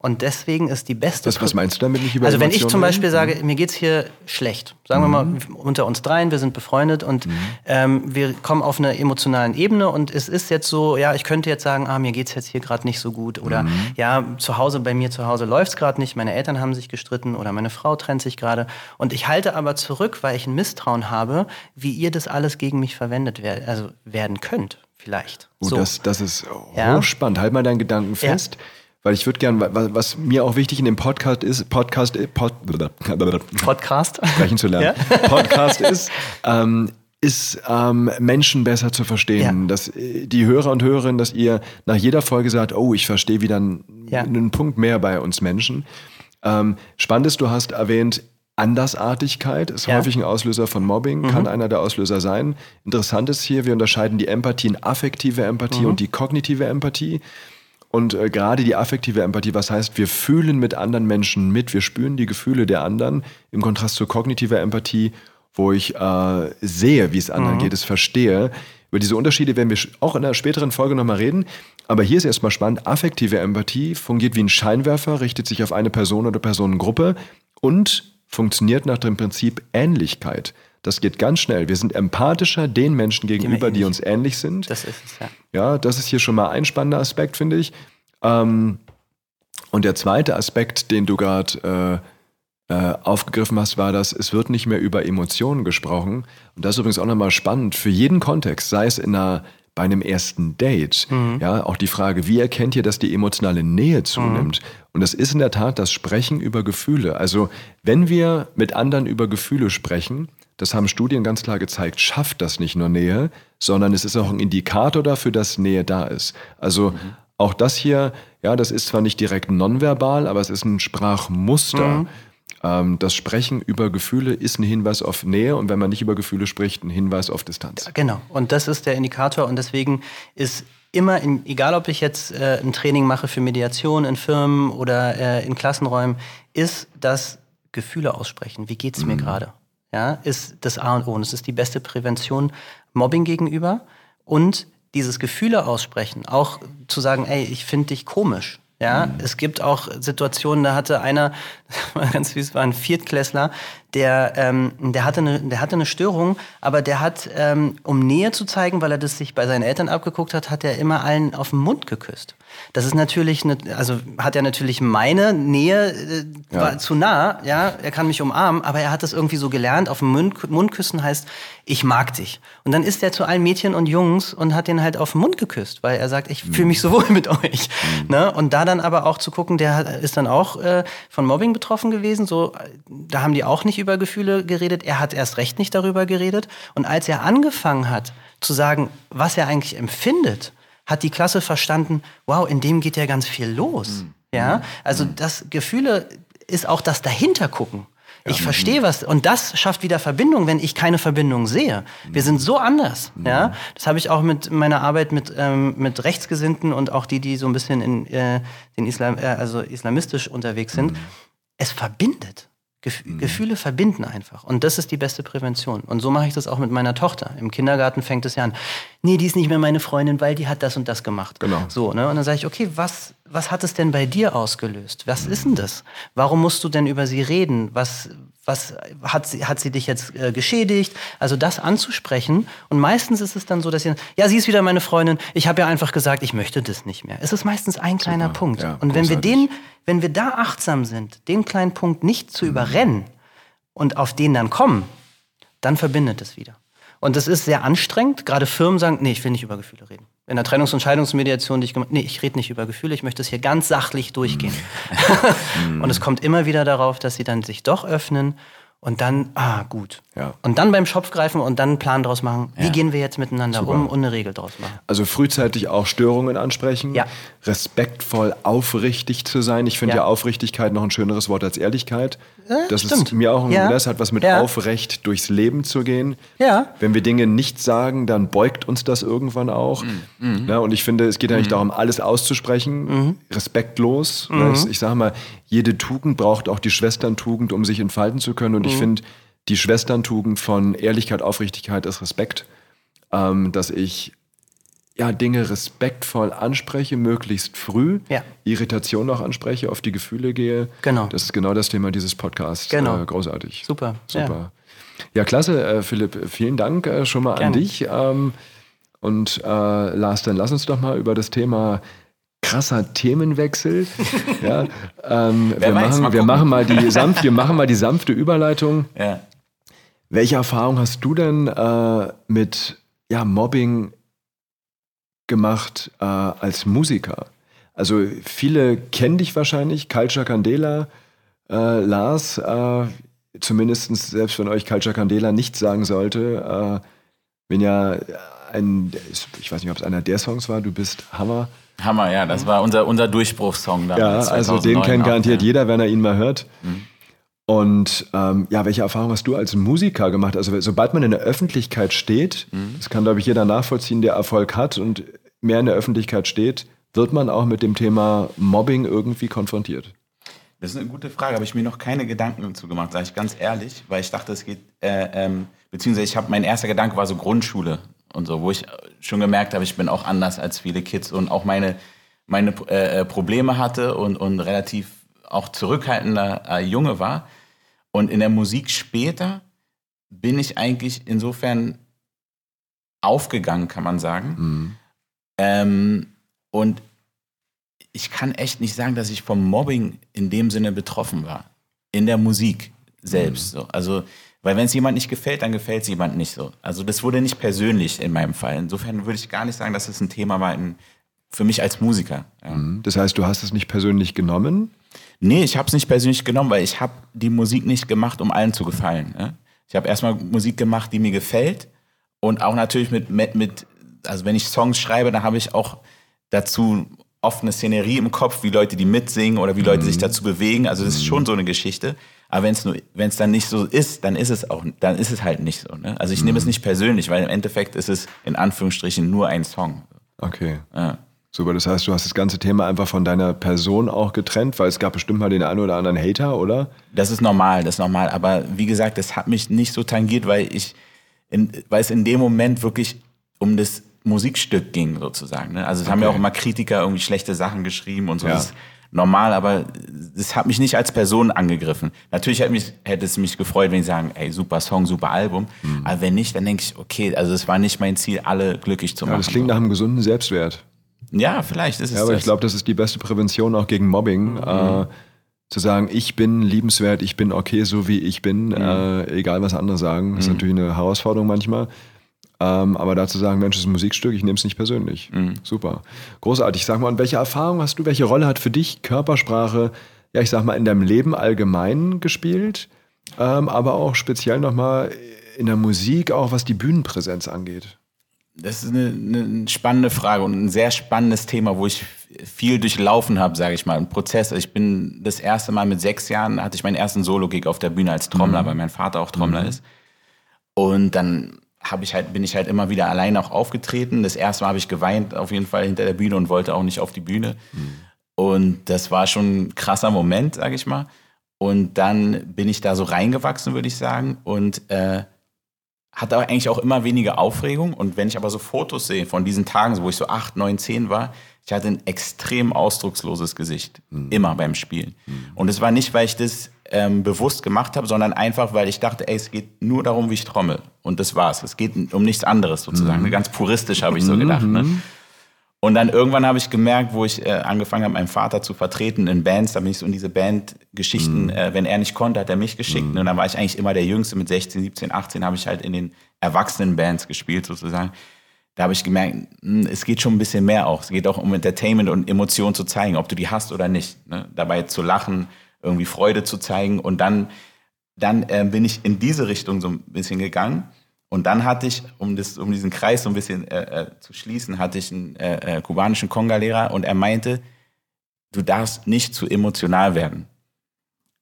Und deswegen ist die beste. Was, was meinst du damit nicht über Also wenn ich zum Beispiel sage, mir geht's hier schlecht, sagen wir mal unter uns dreien, wir sind befreundet und ähm, wir kommen auf einer emotionalen Ebene und es ist jetzt so, ja, ich könnte jetzt sagen, ah, mir geht's jetzt hier gerade nicht so gut oder ja, zu Hause, bei mir zu Hause läuft's gerade nicht, meine Eltern haben sich gestritten oder meine Frau trennt sich gerade und ich halte aber zurück, weil ich ein Misstrauen habe, wie ihr das alles gegen mich verwendet wer also werden könnt, vielleicht. Oh, das, das ist Ja. hochspannend. Halt mal deinen Gedanken Ja. Weil ich würde gerne, was, was mir auch wichtig in dem Podcast ist, Podcast, äh, Pod, Podcast. sprechen zu lernen, Podcast ist, ähm, ist ähm, Menschen besser zu verstehen. Ja. Dass äh, die Hörer und Hörerinnen, dass ihr nach jeder Folge sagt, oh, ich verstehe wieder einen, Ja. einen Punkt mehr bei uns Menschen. Ähm, spannend ist, du hast erwähnt, Andersartigkeit ist Ja. Mhm. häufig ein Auslöser von Mobbing, kann einer der Auslöser sein. Interessant ist hier, wir unterscheiden die Empathie in affektive Empathie Mhm. und die kognitive Empathie. Und äh, gerade die affektive Empathie, was heißt, wir fühlen mit anderen Menschen mit, wir spüren die Gefühle der anderen, im Kontrast zur kognitiver Empathie, wo ich äh, sehe, wie es anderen geht, es verstehe. Über diese Unterschiede werden wir auch in einer späteren Folge nochmal reden. Aber hier ist erstmal spannend, affektive Empathie fungiert wie ein Scheinwerfer, richtet sich auf eine Person oder Personengruppe und funktioniert nach dem Prinzip Ähnlichkeit. Das geht ganz schnell. Wir sind empathischer den Menschen gegenüber, die ähnlich. uns ähnlich sind. Das ist es, ja. Ja, das ist hier schon mal ein spannender Aspekt, finde ich. Ähm, und der zweite Aspekt, den du gerade äh, äh, aufgegriffen hast, war, dass es wird nicht mehr über Emotionen gesprochen. Und das ist übrigens auch nochmal spannend für jeden Kontext, sei es in einer, bei einem ersten Date. Ja, auch die Frage, wie erkennt ihr, dass die emotionale Nähe zunimmt? Und das ist in der Tat das Sprechen über Gefühle. Also wenn wir mit anderen über Gefühle sprechen, das haben Studien ganz klar gezeigt, schafft das nicht nur Nähe, sondern es ist auch ein Indikator dafür, dass Nähe da ist. Also auch das hier, ja, das ist zwar nicht direkt nonverbal, aber es ist ein Sprachmuster. Ähm, das Sprechen über Gefühle ist ein Hinweis auf Nähe und wenn man nicht über Gefühle spricht, ein Hinweis auf Distanz. Genau. Und das ist der Indikator. Und deswegen ist immer, in, egal ob ich jetzt äh, ein Training mache für Mediation in Firmen oder äh, in Klassenräumen, ist das Gefühle aussprechen. Wie geht's mir gerade? Ja, ist das A und O. Und es ist die beste Prävention Mobbing gegenüber. Und dieses Gefühle aussprechen, auch zu sagen, ey, ich finde dich komisch. Ja, es gibt auch Situationen, da hatte einer, das war ganz süß, war ein Viertklässler, der, ähm, der, hatte eine, der hatte eine Störung, aber der hat, ähm, um Nähe zu zeigen, weil er das sich bei seinen Eltern abgeguckt hat, hat er immer allen auf den Mund geküsst. Das ist natürlich, eine, also hat er natürlich meine Nähe äh, war zu nah, ja, er kann mich umarmen, aber er hat das irgendwie so gelernt, auf den Mund, Mund küssen heißt, ich mag dich. Und dann ist er zu allen Mädchen und Jungs und hat den halt auf den Mund geküsst, weil er sagt, ich fühle mich so wohl mit euch. Ne? Und da dann aber auch zu gucken, der hat- ist dann auch äh, von Mobbing betroffen gewesen, so, da haben die auch nicht über Gefühle geredet, er hat erst recht nicht darüber geredet. Und als er angefangen hat zu sagen, was er eigentlich empfindet, hat die Klasse verstanden, wow, in dem geht ja ganz viel los. Ja, also das Gefühle ist auch das dahinter gucken. Ich verstehe was und das schafft wieder Verbindung, wenn ich keine Verbindung sehe. Wir sind so anders. Ja, das habe ich auch mit meiner Arbeit mit ähm, mit Rechtsgesinnten und auch die, die so ein bisschen in äh, den Islam, äh, also islamistisch unterwegs sind. Es verbindet. Gef Gefühle verbinden einfach. Und das ist die beste Prävention. Und so mache ich das auch mit meiner Tochter. Im Kindergarten fängt es ja an. Nee, die ist nicht mehr meine Freundin, weil die hat das und das gemacht. Genau. So, ne? Und dann sage ich, okay, was, was hat es denn bei dir ausgelöst? Was ist denn das? Warum musst du denn über sie reden? Was, was hat sie, hat sie dich jetzt äh, geschädigt? Also das anzusprechen. Und meistens ist es dann so, dass sie, ja, sie ist wieder meine Freundin. Ich habe ja einfach gesagt, ich möchte das nicht mehr. Es ist meistens ein kleiner Punkt. Ja, und wenn wir den, wenn wir da achtsam sind, den kleinen Punkt nicht zu überrennen und auf den dann kommen, dann verbindet es wieder. Und das ist sehr anstrengend. Gerade Firmen sagen, nee, ich will nicht über Gefühle reden. In der Trennungs- und Scheidungsmediation, die ich gemacht nee, ich rede nicht über Gefühle, ich möchte es hier ganz sachlich durchgehen. und es kommt immer wieder darauf, dass sie dann sich doch öffnen und dann, ah, gut. Ja. Und dann beim Schopf greifen und dann einen Plan draus machen, wie gehen wir jetzt miteinander um und eine Regel draus machen. Also frühzeitig auch Störungen ansprechen, Ja. respektvoll, aufrichtig zu sein. Ich finde ja. Ja. Aufrichtigkeit noch ein schöneres Wort als Ehrlichkeit. Das stimmt. ist mir auch ein, Ja. das hat was mit Ja. aufrecht durchs Leben zu gehen. Ja. Wenn wir Dinge nicht sagen, dann beugt uns das irgendwann auch. Ja, und ich finde, es geht ja nicht darum, alles auszusprechen, respektlos. Ja, ich, ich sage mal, jede Tugend braucht auch die Schwesterntugend, um sich entfalten zu können. Und ich finde, die Schwesterntugend von Ehrlichkeit, Aufrichtigkeit ist Respekt. Ähm, dass ich ja, Dinge respektvoll anspreche, möglichst früh, Ja. Irritation auch anspreche, auf die Gefühle gehe. Genau. Das ist genau das Thema dieses Podcasts. Genau. Äh, großartig. Super, ja. Super. Ja, klasse, äh, Philipp. Vielen Dank äh, schon mal an Gerne. dich. Ähm, und äh, Lars, dann lass uns doch mal über das Thema krasser Themenwechsel. ja, ähm, wir, weiß, machen, mal wir, machen mal die sanft, wir machen mal die sanfte Überleitung. Ja. Welche Erfahrung hast du denn äh, mit ja, Mobbing gemacht äh, als Musiker? Also viele kennen dich wahrscheinlich, Culture Candela, äh, Lars, äh, zumindest selbst wenn euch Culture Candela nichts sagen sollte, äh, wenn ja ein, ich weiß nicht, ob es einer der Songs war, du bist Hammer. Hammer, ja, das war unser, unser Durchbruchssong Ja, damals. also den 2009 kennt garantiert ja. jeder, wenn er ihn mal hört. Und ähm, ja, welche Erfahrung hast du als Musiker gemacht? Also sobald man in der Öffentlichkeit steht, das kann, glaube ich, jeder nachvollziehen, der Erfolg hat und mehr in der Öffentlichkeit steht, wird man auch mit dem Thema Mobbing irgendwie konfrontiert. Das ist eine gute Frage, habe ich mir noch keine Gedanken dazu gemacht, sage ich ganz ehrlich, weil ich dachte, es geht, äh, ähm, beziehungsweise ich habe, mein erster Gedanke war so Grundschule und so, wo ich schon gemerkt habe, ich bin auch anders als viele Kids und auch meine, meine äh, äh, Probleme hatte und, und relativ auch zurückhaltender äh, Junge war. Und in der Musik später bin ich eigentlich insofern aufgegangen, kann man sagen. Ähm, und ich kann echt nicht sagen, dass ich vom Mobbing in dem Sinne betroffen war. In der Musik selbst. So. Also, weil wenn es jemand nicht gefällt, dann gefällt es jemand nicht so. Also das wurde nicht persönlich in meinem Fall. Insofern würde ich gar nicht sagen, dass es ein Thema war in, für mich als Musiker. Ja. Das heißt, du hast es nicht persönlich genommen. Nee, ich habe es nicht persönlich genommen, weil ich habe die Musik nicht gemacht, um allen zu gefallen. Ne? Ich habe erstmal Musik gemacht, die mir gefällt und auch natürlich mit, mit, mit also wenn ich Songs schreibe, dann habe ich auch dazu oft eine Szenerie im Kopf, wie Leute die mitsingen oder wie Leute sich dazu bewegen. Also das ist schon so eine Geschichte. Aber wenn es nur, wenn es dann nicht so ist, dann ist es auch, dann ist es halt nicht so. Ne? Also ich nehme es nicht persönlich, weil im Endeffekt ist es in Anführungsstrichen nur ein Song. Okay. Ja. Super, das heißt, du hast das ganze Thema einfach von deiner Person auch getrennt, weil es gab bestimmt mal den einen oder anderen Hater, oder? Das ist normal, das ist normal. Aber wie gesagt, das hat mich nicht so tangiert, weil ich, in, weil es in dem Moment wirklich um das Musikstück ging, sozusagen. Ne? Also es haben ja auch immer Kritiker irgendwie schlechte Sachen geschrieben und so. Ja. Das ist normal, aber das hat mich nicht als Person angegriffen. Natürlich hätte, mich, hätte es mich gefreut, wenn ich sagen, ey, super Song, super Album. Mhm. Aber wenn nicht, dann denke ich, okay, also es war nicht mein Ziel, alle glücklich zu Ja, machen. das klingt nach einem gesunden Selbstwert. Ja, vielleicht ist es Ja, aber das. ich glaube, das ist die beste Prävention auch gegen Mobbing. Mhm. Äh, zu sagen, ich bin liebenswert, ich bin okay, so wie ich bin, Mhm. äh, egal was andere sagen, ist natürlich eine Herausforderung manchmal. Ähm, aber dazu sagen, Mensch, das ist ein Musikstück, ich nehme es nicht persönlich. Mhm. Super. Großartig. Sag mal, und welche Erfahrung hast du, welche Rolle hat für dich Körpersprache, ja, ich sag mal, in deinem Leben allgemein gespielt, ähm, aber auch speziell nochmal in der Musik, auch was die Bühnenpräsenz angeht? Das ist eine, eine spannende Frage und ein sehr spannendes Thema, wo ich viel durchlaufen habe, sage ich mal, ein Prozess. Ich bin das erste Mal mit sechs Jahren hatte ich meinen ersten Solo-Gig auf der Bühne als Trommler, weil mein Vater auch Trommler ist. Und dann habe ich halt, bin ich halt immer wieder alleine auch aufgetreten. Das erste Mal habe ich geweint auf jeden Fall hinter der Bühne und wollte auch nicht auf die Bühne. Und das war schon ein krasser Moment, sage ich mal. Und dann bin ich da so reingewachsen, würde ich sagen. Und äh, hatte aber eigentlich auch immer weniger Aufregung. Und wenn ich aber so Fotos sehe von diesen Tagen, wo ich so acht, neun, zehn war, ich hatte ein extrem ausdrucksloses Gesicht. Immer beim Spielen. Und es war nicht, weil ich das ähm, bewusst gemacht habe, sondern einfach, weil ich dachte, ey, es geht nur darum, wie ich trommel. Und das war's. Es geht um nichts anderes sozusagen. Ganz puristisch habe ich so gedacht. Ne? Und dann irgendwann habe ich gemerkt, wo ich äh, angefangen habe, meinen Vater zu vertreten in Bands, da bin ich so in diese Bandgeschichten, äh, wenn er nicht konnte, hat er mich geschickt. Und dann war ich eigentlich immer der Jüngste mit 16, 17, 18, habe ich halt in den Erwachsenen-Bands gespielt sozusagen. Da habe ich gemerkt, mh, es geht schon ein bisschen mehr auch. Es geht auch um Entertainment und Emotionen zu zeigen, ob du die hast oder nicht. Ne? Dabei zu lachen, irgendwie Freude zu zeigen. Und dann, dann äh, bin ich in diese Richtung so ein bisschen gegangen. Und dann hatte ich, um, das, um diesen Kreis so ein bisschen äh, äh, zu schließen, hatte ich einen äh, äh, kubanischen Konga-Lehrer und er meinte, du darfst nicht zu emotional werden.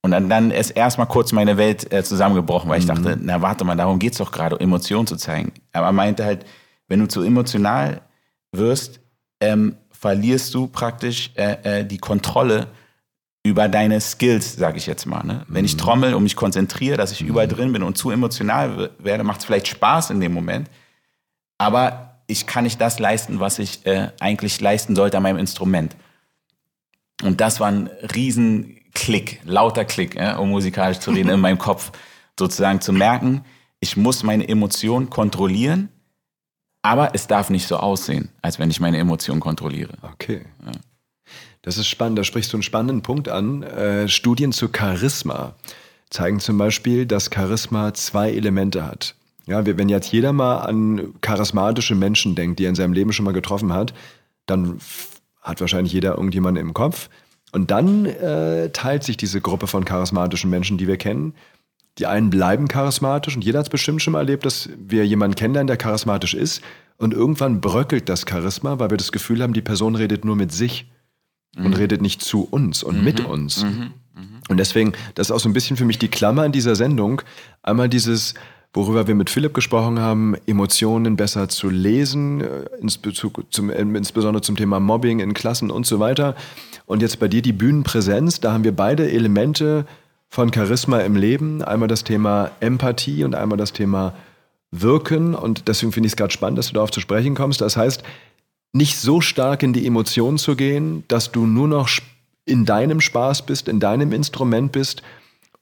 Und dann, dann ist erstmal kurz meine Welt äh, zusammengebrochen, weil ich dachte, na warte mal, darum geht's doch gerade, Emotionen zu zeigen. Aber er meinte halt, wenn du zu emotional wirst, ähm, verlierst du praktisch äh, äh, die Kontrolle über deine Skills, sage ich jetzt mal. Ne? Wenn ich trommel und mich konzentriere, dass ich überall drin bin und zu emotional werde, macht es vielleicht Spaß in dem Moment. Aber ich kann nicht das leisten, was ich äh, eigentlich leisten sollte an meinem Instrument. Und das war ein riesen Klick, lauter Klick, ja, um musikalisch zu reden, in meinem Kopf sozusagen zu merken, ich muss meine Emotionen kontrollieren, aber es darf nicht so aussehen, als wenn ich meine Emotionen kontrolliere. Okay. Ja. Das ist spannend, da sprichst du einen spannenden Punkt an. Äh, Studien zu Charisma zeigen zum Beispiel, dass Charisma zwei Elemente hat. Ja, wenn jetzt jeder mal an charismatische Menschen denkt, die er in seinem Leben schon mal getroffen hat, dann hat wahrscheinlich jeder irgendjemanden im Kopf. Und dann äh, teilt sich diese Gruppe von charismatischen Menschen, die wir kennen. Die einen bleiben charismatisch und jeder hat es bestimmt schon mal erlebt, dass wir jemanden kennenlernen, der charismatisch ist. Und irgendwann bröckelt das Charisma, weil wir das Gefühl haben, die Person redet nur mit sich mhm. und redet nicht zu uns und mhm. mit uns. Mhm. Und deswegen, das ist auch so ein bisschen für mich die Klammer in dieser Sendung. Einmal dieses, worüber wir mit Philipp gesprochen haben, Emotionen besser zu lesen, äh, zum, äh, insbesondere zum Thema Mobbing in Klassen und so weiter. Und jetzt bei dir die Bühnenpräsenz, da haben wir beide Elemente von Charisma im Leben. Einmal das Thema Empathie und einmal das Thema Wirken. Und deswegen finde ich es gerade spannend, dass du darauf zu sprechen kommst. Das heißt, nicht so stark in die Emotionen zu gehen, dass du nur noch in deinem Spaß bist, in deinem Instrument bist,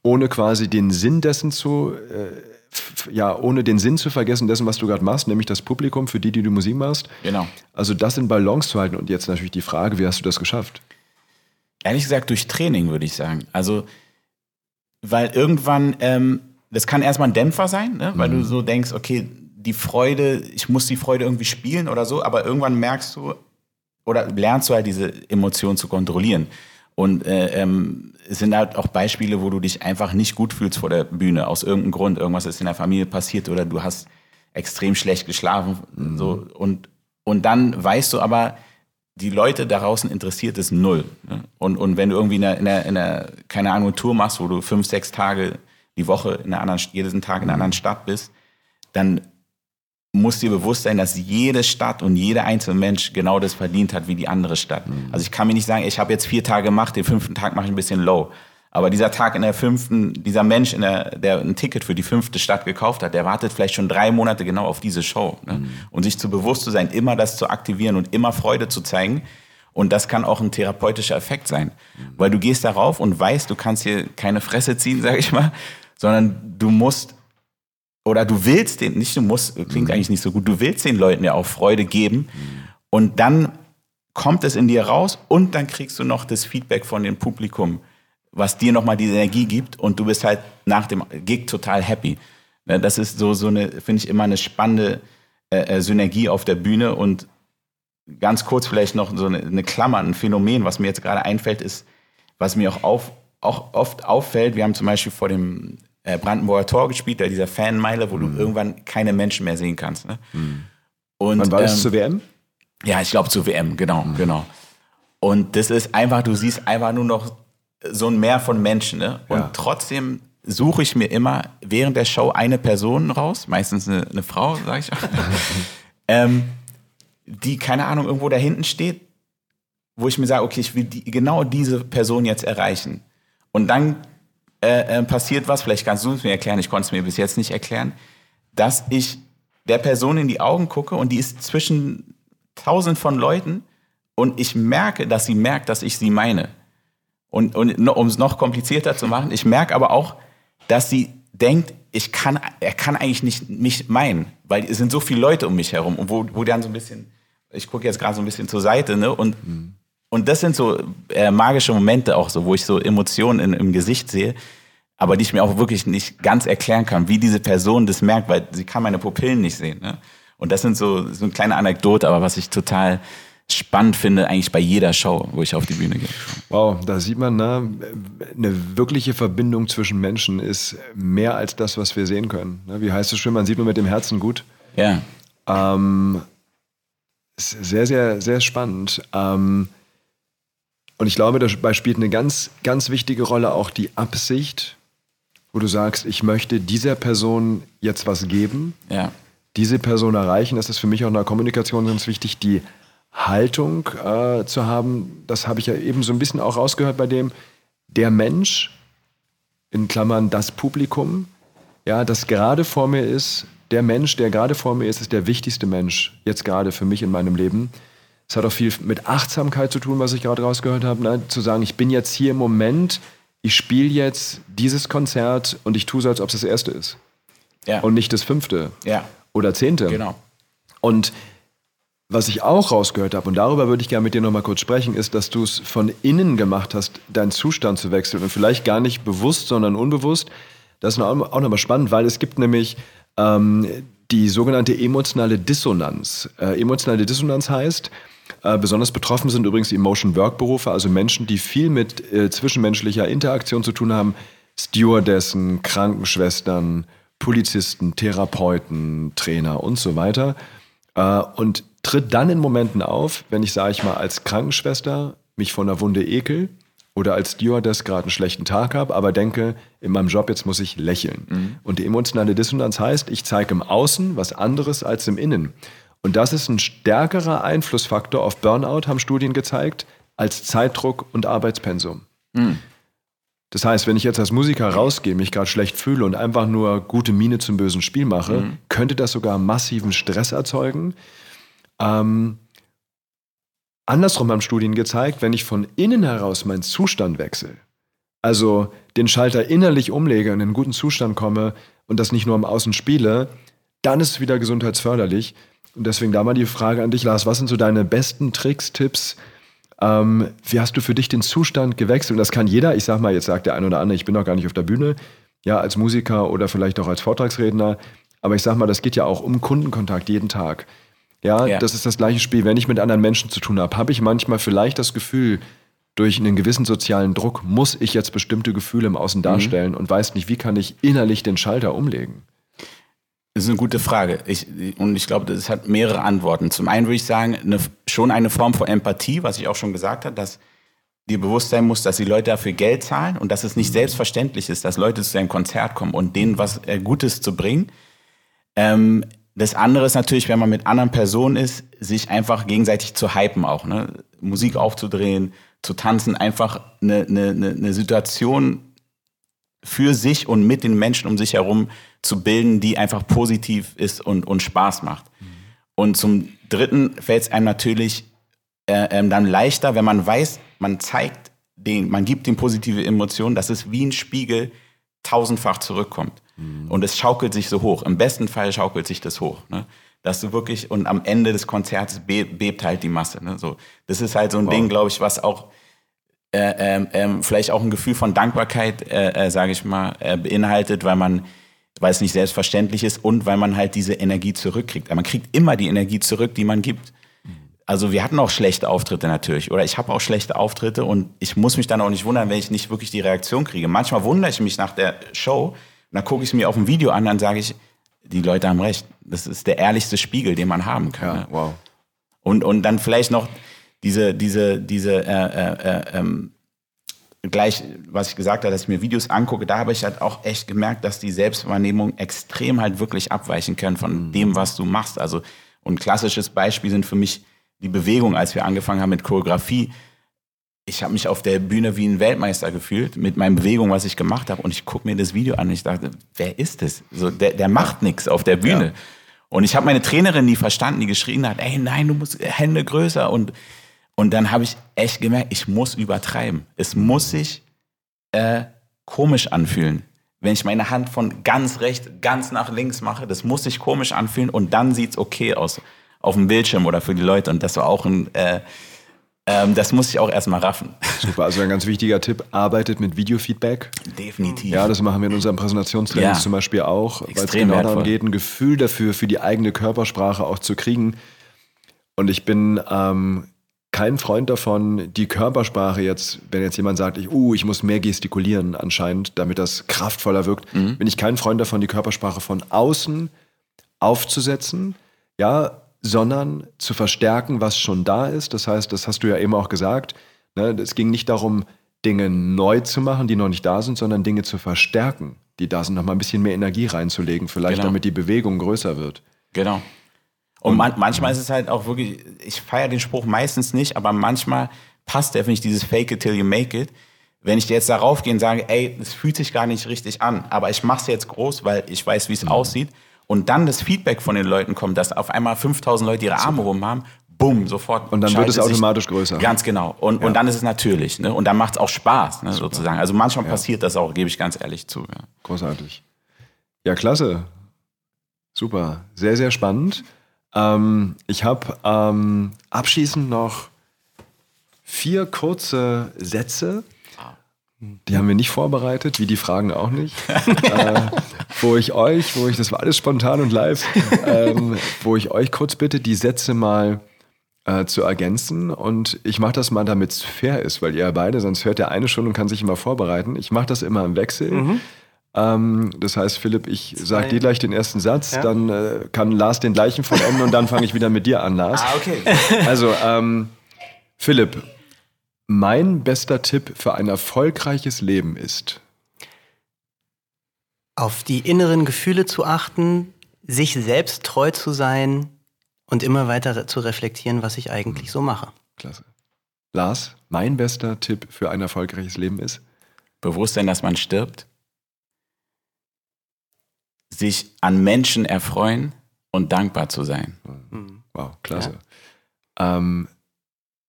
ohne quasi den Sinn dessen zu, äh, ja, ohne den Sinn zu vergessen dessen, was du gerade machst, nämlich das Publikum, für die, die du Musik machst. Genau. Also das in Balance zu halten. Und jetzt natürlich die Frage, wie hast du das geschafft? Ehrlich gesagt, durch Training, würde ich sagen. Also, weil irgendwann, ähm, das kann erstmal ein Dämpfer sein, ne? weil mhm. du so denkst, okay, die Freude, ich muss die Freude irgendwie spielen oder so, aber irgendwann merkst du oder lernst du halt diese Emotionen zu kontrollieren. Und äh, ähm, es sind halt auch Beispiele, wo du dich einfach nicht gut fühlst vor der Bühne, aus irgendeinem Grund. Irgendwas ist in der Familie passiert oder du hast extrem schlecht geschlafen. Mhm. So, und, und dann weißt du aber, die Leute da draußen interessiert es null. Ne? Und, und wenn du irgendwie in einer, in, einer, in einer, keine Ahnung, Tour machst, wo du fünf, sechs Tage die Woche in einer anderen, jeden Tag in einer anderen Stadt bist, dann muss dir bewusst sein, dass jede Stadt und jeder einzelne Mensch genau das verdient hat wie die andere Stadt. Mhm. Also ich kann mir nicht sagen, ich habe jetzt vier Tage gemacht, den fünften Tag mache ich ein bisschen low. Aber dieser Tag in der fünften, dieser Mensch, in der, der ein Ticket für die fünfte Stadt gekauft hat, der wartet vielleicht schon drei Monate genau auf diese Show. Ne? Mhm. Und sich zu bewusst zu sein, immer das zu aktivieren und immer Freude zu zeigen. Und das kann auch ein therapeutischer Effekt sein. Mhm. Weil du gehst darauf und weißt, du kannst hier keine Fresse ziehen, sag ich mal, sondern du musst oder du willst den, nicht du musst, klingt mhm. eigentlich nicht so gut, du willst den Leuten ja auch Freude geben mhm. und dann kommt es in dir raus und dann kriegst du noch das Feedback von dem Publikum, was dir nochmal diese Energie gibt und du bist halt nach dem Gig total happy. Ne, das ist so, so eine, finde ich immer eine spannende äh, äh, Synergie auf der Bühne und ganz kurz vielleicht noch so eine, eine Klammer, ein Phänomen, was mir jetzt gerade einfällt, ist, was mir auch, auf, auch oft auffällt. Wir haben zum Beispiel vor dem Brandenburger Tor gespielt, da dieser Fanmeile, wo mhm. du irgendwann keine Menschen mehr sehen kannst. Ne? Mhm. Und, Wann war das ähm, zur WM? Ja, ich glaube zur WM, genau, mhm. genau. Und das ist einfach, du siehst einfach nur noch so ein Meer von Menschen. Ne? Und ja. trotzdem suche ich mir immer während der Show eine Person raus, meistens eine, eine Frau, sage ich auch, ähm, die, keine Ahnung, irgendwo da hinten steht, wo ich mir sage, okay, ich will die, genau diese Person jetzt erreichen. Und dann äh, äh, passiert was, vielleicht kannst du es mir erklären, ich konnte es mir bis jetzt nicht erklären, dass ich der Person in die Augen gucke und die ist zwischen tausend von Leuten und ich merke, dass sie merkt, dass ich sie meine. Und, und um es noch komplizierter zu machen, ich merke aber auch, dass sie denkt, ich kann, er kann eigentlich nicht mich meinen, weil es sind so viele Leute um mich herum und wo, wo dann so ein bisschen, ich gucke jetzt gerade so ein bisschen zur Seite, ne, und mhm. Und das sind so äh, magische Momente auch so, wo ich so Emotionen in, im Gesicht sehe, aber die ich mir auch wirklich nicht ganz erklären kann, wie diese Person das merkt, weil sie kann meine Pupillen nicht sehen. Ne? Und das sind so, so eine kleine Anekdote, aber was ich total spannend finde, eigentlich bei jeder Show, wo ich auf die Bühne gehe. Wow, da sieht man, ne, eine wirkliche Verbindung zwischen Menschen ist mehr als das, was wir sehen können. Ne? Wie heißt es schön, man sieht nur mit dem Herzen gut. Ja. Ähm, sehr, sehr, sehr spannend. Ähm, und ich glaube, dabei spielt eine ganz, ganz wichtige Rolle auch die Absicht, wo du sagst, ich möchte dieser Person jetzt was geben, ja. diese Person erreichen. Das ist für mich auch in der Kommunikation ganz wichtig, die Haltung äh, zu haben. Das habe ich ja eben so ein bisschen auch rausgehört bei dem, der Mensch, in Klammern das Publikum, ja, das gerade vor mir ist, der Mensch, der gerade vor mir ist, ist der wichtigste Mensch, jetzt gerade für mich in meinem Leben. Es hat auch viel mit Achtsamkeit zu tun, was ich gerade rausgehört habe. Ne? Zu sagen, ich bin jetzt hier im Moment, ich spiele jetzt dieses Konzert und ich tue so, als ob es das erste ist. Ja. Und nicht das fünfte ja. oder zehnte. Genau. Und was ich auch rausgehört habe, und darüber würde ich gerne mit dir nochmal kurz sprechen, ist, dass du es von innen gemacht hast, deinen Zustand zu wechseln. Und vielleicht gar nicht bewusst, sondern unbewusst. Das ist auch nochmal spannend, weil es gibt nämlich ähm, die sogenannte emotionale Dissonanz. Äh, emotionale Dissonanz heißt, besonders betroffen sind übrigens die Emotion Work Berufe, also Menschen, die viel mit äh, zwischenmenschlicher Interaktion zu tun haben. Stewardessen, Krankenschwestern, Polizisten, Therapeuten, Trainer und so weiter. Äh, und tritt dann in Momenten auf, wenn ich, sage ich mal, als Krankenschwester mich von der Wunde ekel oder als Stewardess gerade einen schlechten Tag habe, aber denke, in meinem Job jetzt muss ich lächeln. Mhm. Und die emotionale Dissonanz heißt, ich zeige im Außen was anderes als im Innen. Und das ist ein stärkerer Einflussfaktor auf Burnout, haben Studien gezeigt, als Zeitdruck und Arbeitspensum. Mhm. Das heißt, wenn ich jetzt als Musiker rausgehe, mich gerade schlecht fühle und einfach nur gute Miene zum bösen Spiel mache, mhm. könnte das sogar massiven Stress erzeugen. Ähm, andersrum haben Studien gezeigt, wenn ich von innen heraus meinen Zustand wechsle, also den Schalter innerlich umlege und in einen guten Zustand komme und das nicht nur im Außen spiele, dann ist es wieder gesundheitsförderlich. Und deswegen da mal die Frage an dich, Lars, was sind so deine besten Tricks, Tipps, ähm, wie hast du für dich den Zustand gewechselt? Und das kann jeder, ich sag mal, jetzt sagt der eine oder andere, ich bin noch gar nicht auf der Bühne, ja, als Musiker oder vielleicht auch als Vortragsredner. Aber ich sag mal, das geht ja auch um Kundenkontakt jeden Tag. Ja, ja. das ist das gleiche Spiel. Wenn ich mit anderen Menschen zu tun habe, habe ich manchmal vielleicht das Gefühl, durch einen gewissen sozialen Druck muss ich jetzt bestimmte Gefühle im Außen mhm. darstellen mhm. und weiß nicht, wie kann ich innerlich den Schalter umlegen. Das ist eine gute Frage. Ich, und ich glaube, das hat mehrere Antworten. Zum einen würde ich sagen, eine, schon eine Form von Empathie, was ich auch schon gesagt habe, dass dir bewusst sein muss, dass die Leute dafür Geld zahlen und dass es nicht selbstverständlich ist, dass Leute zu einem Konzert kommen und denen was äh, Gutes zu bringen. Ähm, das andere ist natürlich, wenn man mit anderen Personen ist, sich einfach gegenseitig zu hypen auch. Ne? Musik aufzudrehen, zu tanzen, einfach eine, eine, eine Situation für sich und mit den Menschen um sich herum zu bilden, die einfach positiv ist und, und Spaß macht. Mhm. Und zum Dritten fällt es einem natürlich äh, ähm, dann leichter, wenn man weiß, man zeigt den, man gibt den positive Emotionen, dass es wie ein Spiegel tausendfach zurückkommt. Mhm. Und es schaukelt sich so hoch. Im besten Fall schaukelt sich das hoch. Ne? Dass du wirklich, und am Ende des Konzerts bebt halt die Masse. Ne? So, das ist halt so ein wow. Ding, glaube ich, was auch äh, ähm, vielleicht auch ein Gefühl von Dankbarkeit, äh, äh, sage ich mal, äh, beinhaltet, weil man, weil es nicht selbstverständlich ist und weil man halt diese Energie zurückkriegt. Aber man kriegt immer die Energie zurück, die man gibt. Also wir hatten auch schlechte Auftritte natürlich oder ich habe auch schlechte Auftritte und ich muss mich dann auch nicht wundern, wenn ich nicht wirklich die Reaktion kriege. Manchmal wundere ich mich nach der Show und dann gucke ich es mir auf dem Video an, dann sage ich, die Leute haben recht. Das ist der ehrlichste Spiegel, den man haben kann. Ja, ne? wow. Und, und dann vielleicht noch diese, diese, diese, äh, äh, äh, ähm, gleich, was ich gesagt habe, dass ich mir Videos angucke, da habe ich halt auch echt gemerkt, dass die Selbstwahrnehmung extrem halt wirklich abweichen können von mhm. dem, was du machst. Also, und ein klassisches Beispiel sind für mich die Bewegung, als wir angefangen haben mit Choreografie. Ich habe mich auf der Bühne wie ein Weltmeister gefühlt mit meinen Bewegungen, was ich gemacht habe. Und ich gucke mir das Video an und ich dachte, wer ist das? So, der, der macht nichts auf der Bühne. Ja. Und ich habe meine Trainerin nie verstanden, die geschrien hat, ey, nein, du musst Hände größer. Und und dann habe ich echt gemerkt, ich muss übertreiben. Es muss sich äh, komisch anfühlen. Wenn ich meine Hand von ganz rechts, ganz nach links mache, das muss sich komisch anfühlen und dann sieht es okay aus auf dem Bildschirm oder für die Leute. Und das war auch ein, äh, ähm, das muss ich auch erstmal raffen. Super, also ein ganz wichtiger Tipp, arbeitet mit Videofeedback. Definitiv. Ja, das machen wir in unseren Präsentationstrainings ja. zum Beispiel auch, weil es genau wertvoll. darum geht, ein Gefühl dafür, für die eigene Körpersprache auch zu kriegen. Und ich bin ähm, kein Freund davon, die Körpersprache jetzt, wenn jetzt jemand sagt, ich, uh, ich muss mehr gestikulieren anscheinend, damit das kraftvoller wirkt, mhm. bin ich kein Freund davon, die Körpersprache von außen aufzusetzen, ja, sondern zu verstärken, was schon da ist. Das heißt, das hast du ja eben auch gesagt, ne, es ging nicht darum, Dinge neu zu machen, die noch nicht da sind, sondern Dinge zu verstärken, die da sind, nochmal ein bisschen mehr Energie reinzulegen, vielleicht genau. damit die Bewegung größer wird. Genau. Und man, manchmal ist es halt auch wirklich, ich feiere den Spruch meistens nicht, aber manchmal passt der, finde ich, dieses Fake it till you make it. Wenn ich jetzt darauf gehe und sage, ey, es fühlt sich gar nicht richtig an, aber ich mache es jetzt groß, weil ich weiß, wie es mhm. aussieht. und dann das Feedback von den Leuten kommt, dass auf einmal 5000 Leute ihre Arme rum haben, bumm, sofort. Und dann wird es sich- automatisch größer. Ganz genau. Und, und dann ist es natürlich. Ne? Und dann macht es auch Spaß, ne, sozusagen. Also manchmal passiert das auch, gebe ich ganz ehrlich zu. Ja. Großartig. Ja, klasse. Super. Sehr, sehr spannend. Ähm, ich habe ähm, abschließend noch vier kurze Sätze. Die haben wir nicht vorbereitet, wie die Fragen auch nicht. äh, wo ich euch, wo ich, das war alles spontan und live, ähm, wo ich euch kurz bitte, die Sätze mal äh, zu ergänzen. Und ich mache das mal, damit es fair ist, weil ihr beide, sonst hört der eine schon und kann sich immer vorbereiten. Ich mache das immer im Wechsel. Ähm, das heißt, Philipp, ich sage dir gleich den ersten Satz, Ja. dann äh, kann Lars den gleichen vollenden und dann fange ich wieder mit dir an, Lars. Ah, okay. Also, ähm, Philipp, mein bester Tipp für ein erfolgreiches Leben ist. Auf die inneren Gefühle zu achten, sich selbst treu zu sein und immer weiter zu reflektieren, was ich eigentlich so mache. Klasse. Lars, mein bester Tipp für ein erfolgreiches Leben ist. Bewusstsein, dass man stirbt. Sich an Menschen erfreuen und dankbar zu sein. Wow, klasse. Ähm,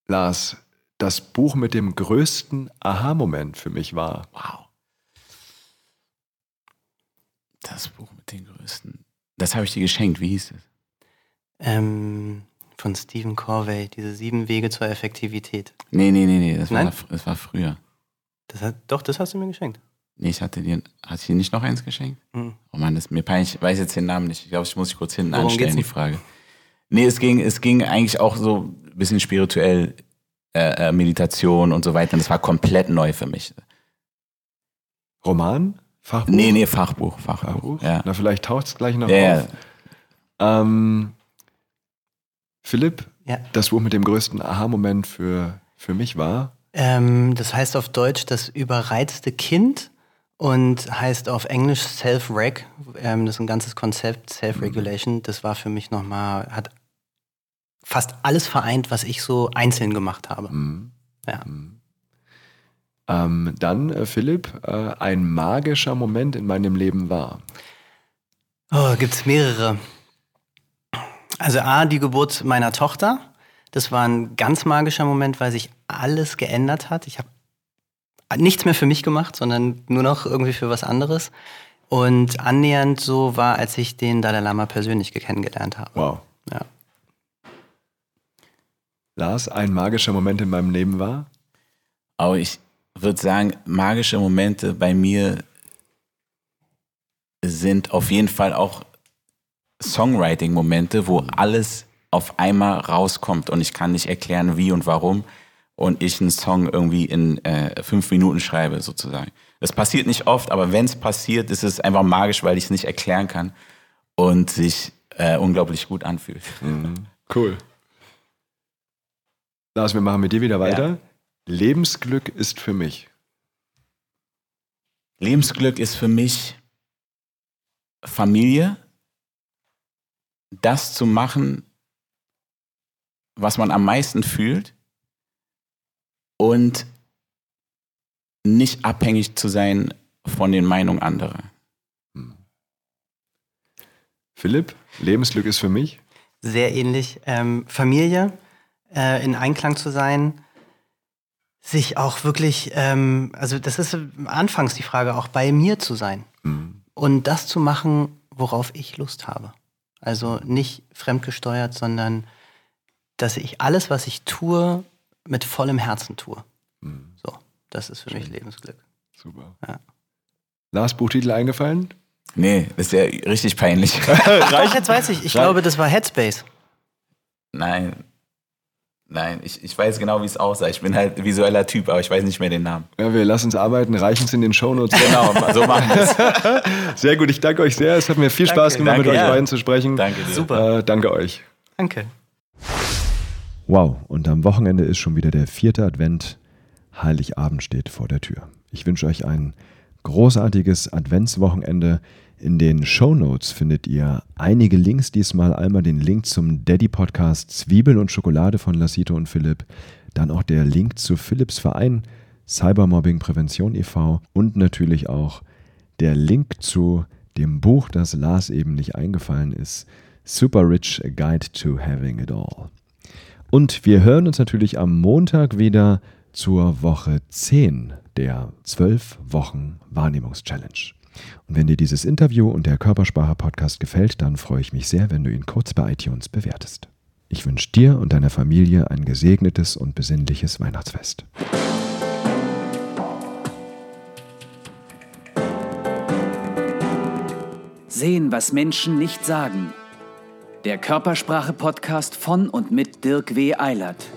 Lars, das Buch mit dem größten Aha-Moment für mich war. Wow. Das Buch mit den größten. Das habe ich dir geschenkt. Wie hieß es? Ähm, von Stephen Corvey, diese sieben Wege zur Effektivität. Nee, nee, nee, nee. Das, war, Nein? das war früher. Das hat, doch, das hast du mir geschenkt. Nee, ich hatte dir. Hatte ich dir nicht noch eins geschenkt? Mhm. Oh Mann, das ist mir peinlich. Ich weiß jetzt den Namen nicht. Ich glaube, ich muss dich kurz hinten Worum anstellen, die? Frage. Nee, es ging, es ging eigentlich auch so ein bisschen spirituell, äh, äh, Meditation und so weiter. Und das war komplett neu für mich. Roman? Fachbuch? Nee, nee, Fachbuch. Fachbuch. Fachbuch? Ja. Na, vielleicht taucht es gleich noch Ja, auf. Ähm, Philipp, Ja. das Buch mit dem größten Aha-Moment für, für mich war. Ähm, das heißt auf Deutsch das überreizte Kind und heißt auf Englisch Self-Reg. Ähm, das ist ein ganzes Konzept, Self-Regulation. Das war für mich nochmal, hat fast alles vereint, was ich so einzeln gemacht habe. Mhm. Ja. Ähm, dann, äh, Philipp, äh, ein magischer Moment in meinem Leben war. Oh, gibt es mehrere. Also A, die Geburt meiner Tochter. Das war ein ganz magischer Moment, weil sich alles geändert hat. Ich habe nichts mehr für mich gemacht, sondern nur noch irgendwie für was anderes. Und annähernd so war, als ich den Dalai Lama persönlich kennengelernt habe. Wow. Ja. Lars, ein magischer Moment in meinem Leben war. Aber ich würde sagen, magische Momente bei mir sind auf jeden Fall auch Songwriting-Momente, wo alles auf einmal rauskommt und ich kann nicht erklären, wie und warum und ich einen Song irgendwie in äh, fünf Minuten schreibe, sozusagen. Das passiert nicht oft, aber wenn es passiert, ist es einfach magisch, weil ich es nicht erklären kann und sich äh, unglaublich gut anfühlt. Cool. Lars, wir machen mit dir wieder weiter. Lebensglück ist für mich. Lebensglück ist für mich Familie, das zu machen, was man am meisten fühlt und nicht abhängig zu sein von den Meinungen anderer. Philipp, Lebensglück ist für mich. Sehr ähnlich. Ähm, Familie, äh, in Einklang zu sein, sich auch wirklich, ähm, also das ist anfangs die Frage, auch bei mir zu sein und das zu machen, worauf ich Lust habe. Also nicht fremdgesteuert, sondern dass ich alles, was ich tue, mit vollem Herzen tue. So, das ist für mich Lebensglück. Super. Ja. Lars, Buchtitel eingefallen? Nee, das ist ja richtig peinlich. Doch, jetzt weiß ich. Ich glaube, das war Headspace. Nein. Nein, ich, ich weiß genau, wie es aussah. Ich bin halt visueller Typ, aber ich weiß nicht mehr den Namen. Ja, wir lassen es arbeiten, reichen es in den Shownotes. Genau, so machen wir es. Sehr gut, ich danke euch sehr. Es hat mir viel Danke. Spaß gemacht, mit Danke, euch ja. beiden zu sprechen. Danke dir. Super. Äh, danke euch. Danke. Wow, und am Wochenende ist schon wieder der vierte Advent. Heiligabend steht vor der Tür. Ich wünsche euch ein großartiges Adventswochenende. In den Shownotes findet ihr einige Links, diesmal einmal den Link zum Daddy-Podcast Zwiebeln und Schokolade von Lassito und Philipp, dann auch der Link zu Philipps Verein Cybermobbing Prävention e.V. und natürlich auch der Link zu dem Buch, das Lars eben nicht eingefallen ist, Super Rich A Guide to Having It All. Und wir hören uns natürlich am Montag wieder zur Woche 10 der 12 Wochen Wahrnehmungs-Challenge. Und wenn dir dieses Interview und der Körpersprache-Podcast gefällt, dann freue ich mich sehr, wenn du ihn kurz bei iTunes bewertest. Ich wünsche dir und deiner Familie ein gesegnetes und besinnliches Weihnachtsfest. Sehen, was Menschen nicht sagen. Der Körpersprache-Podcast von und mit Dirk W. Eilert.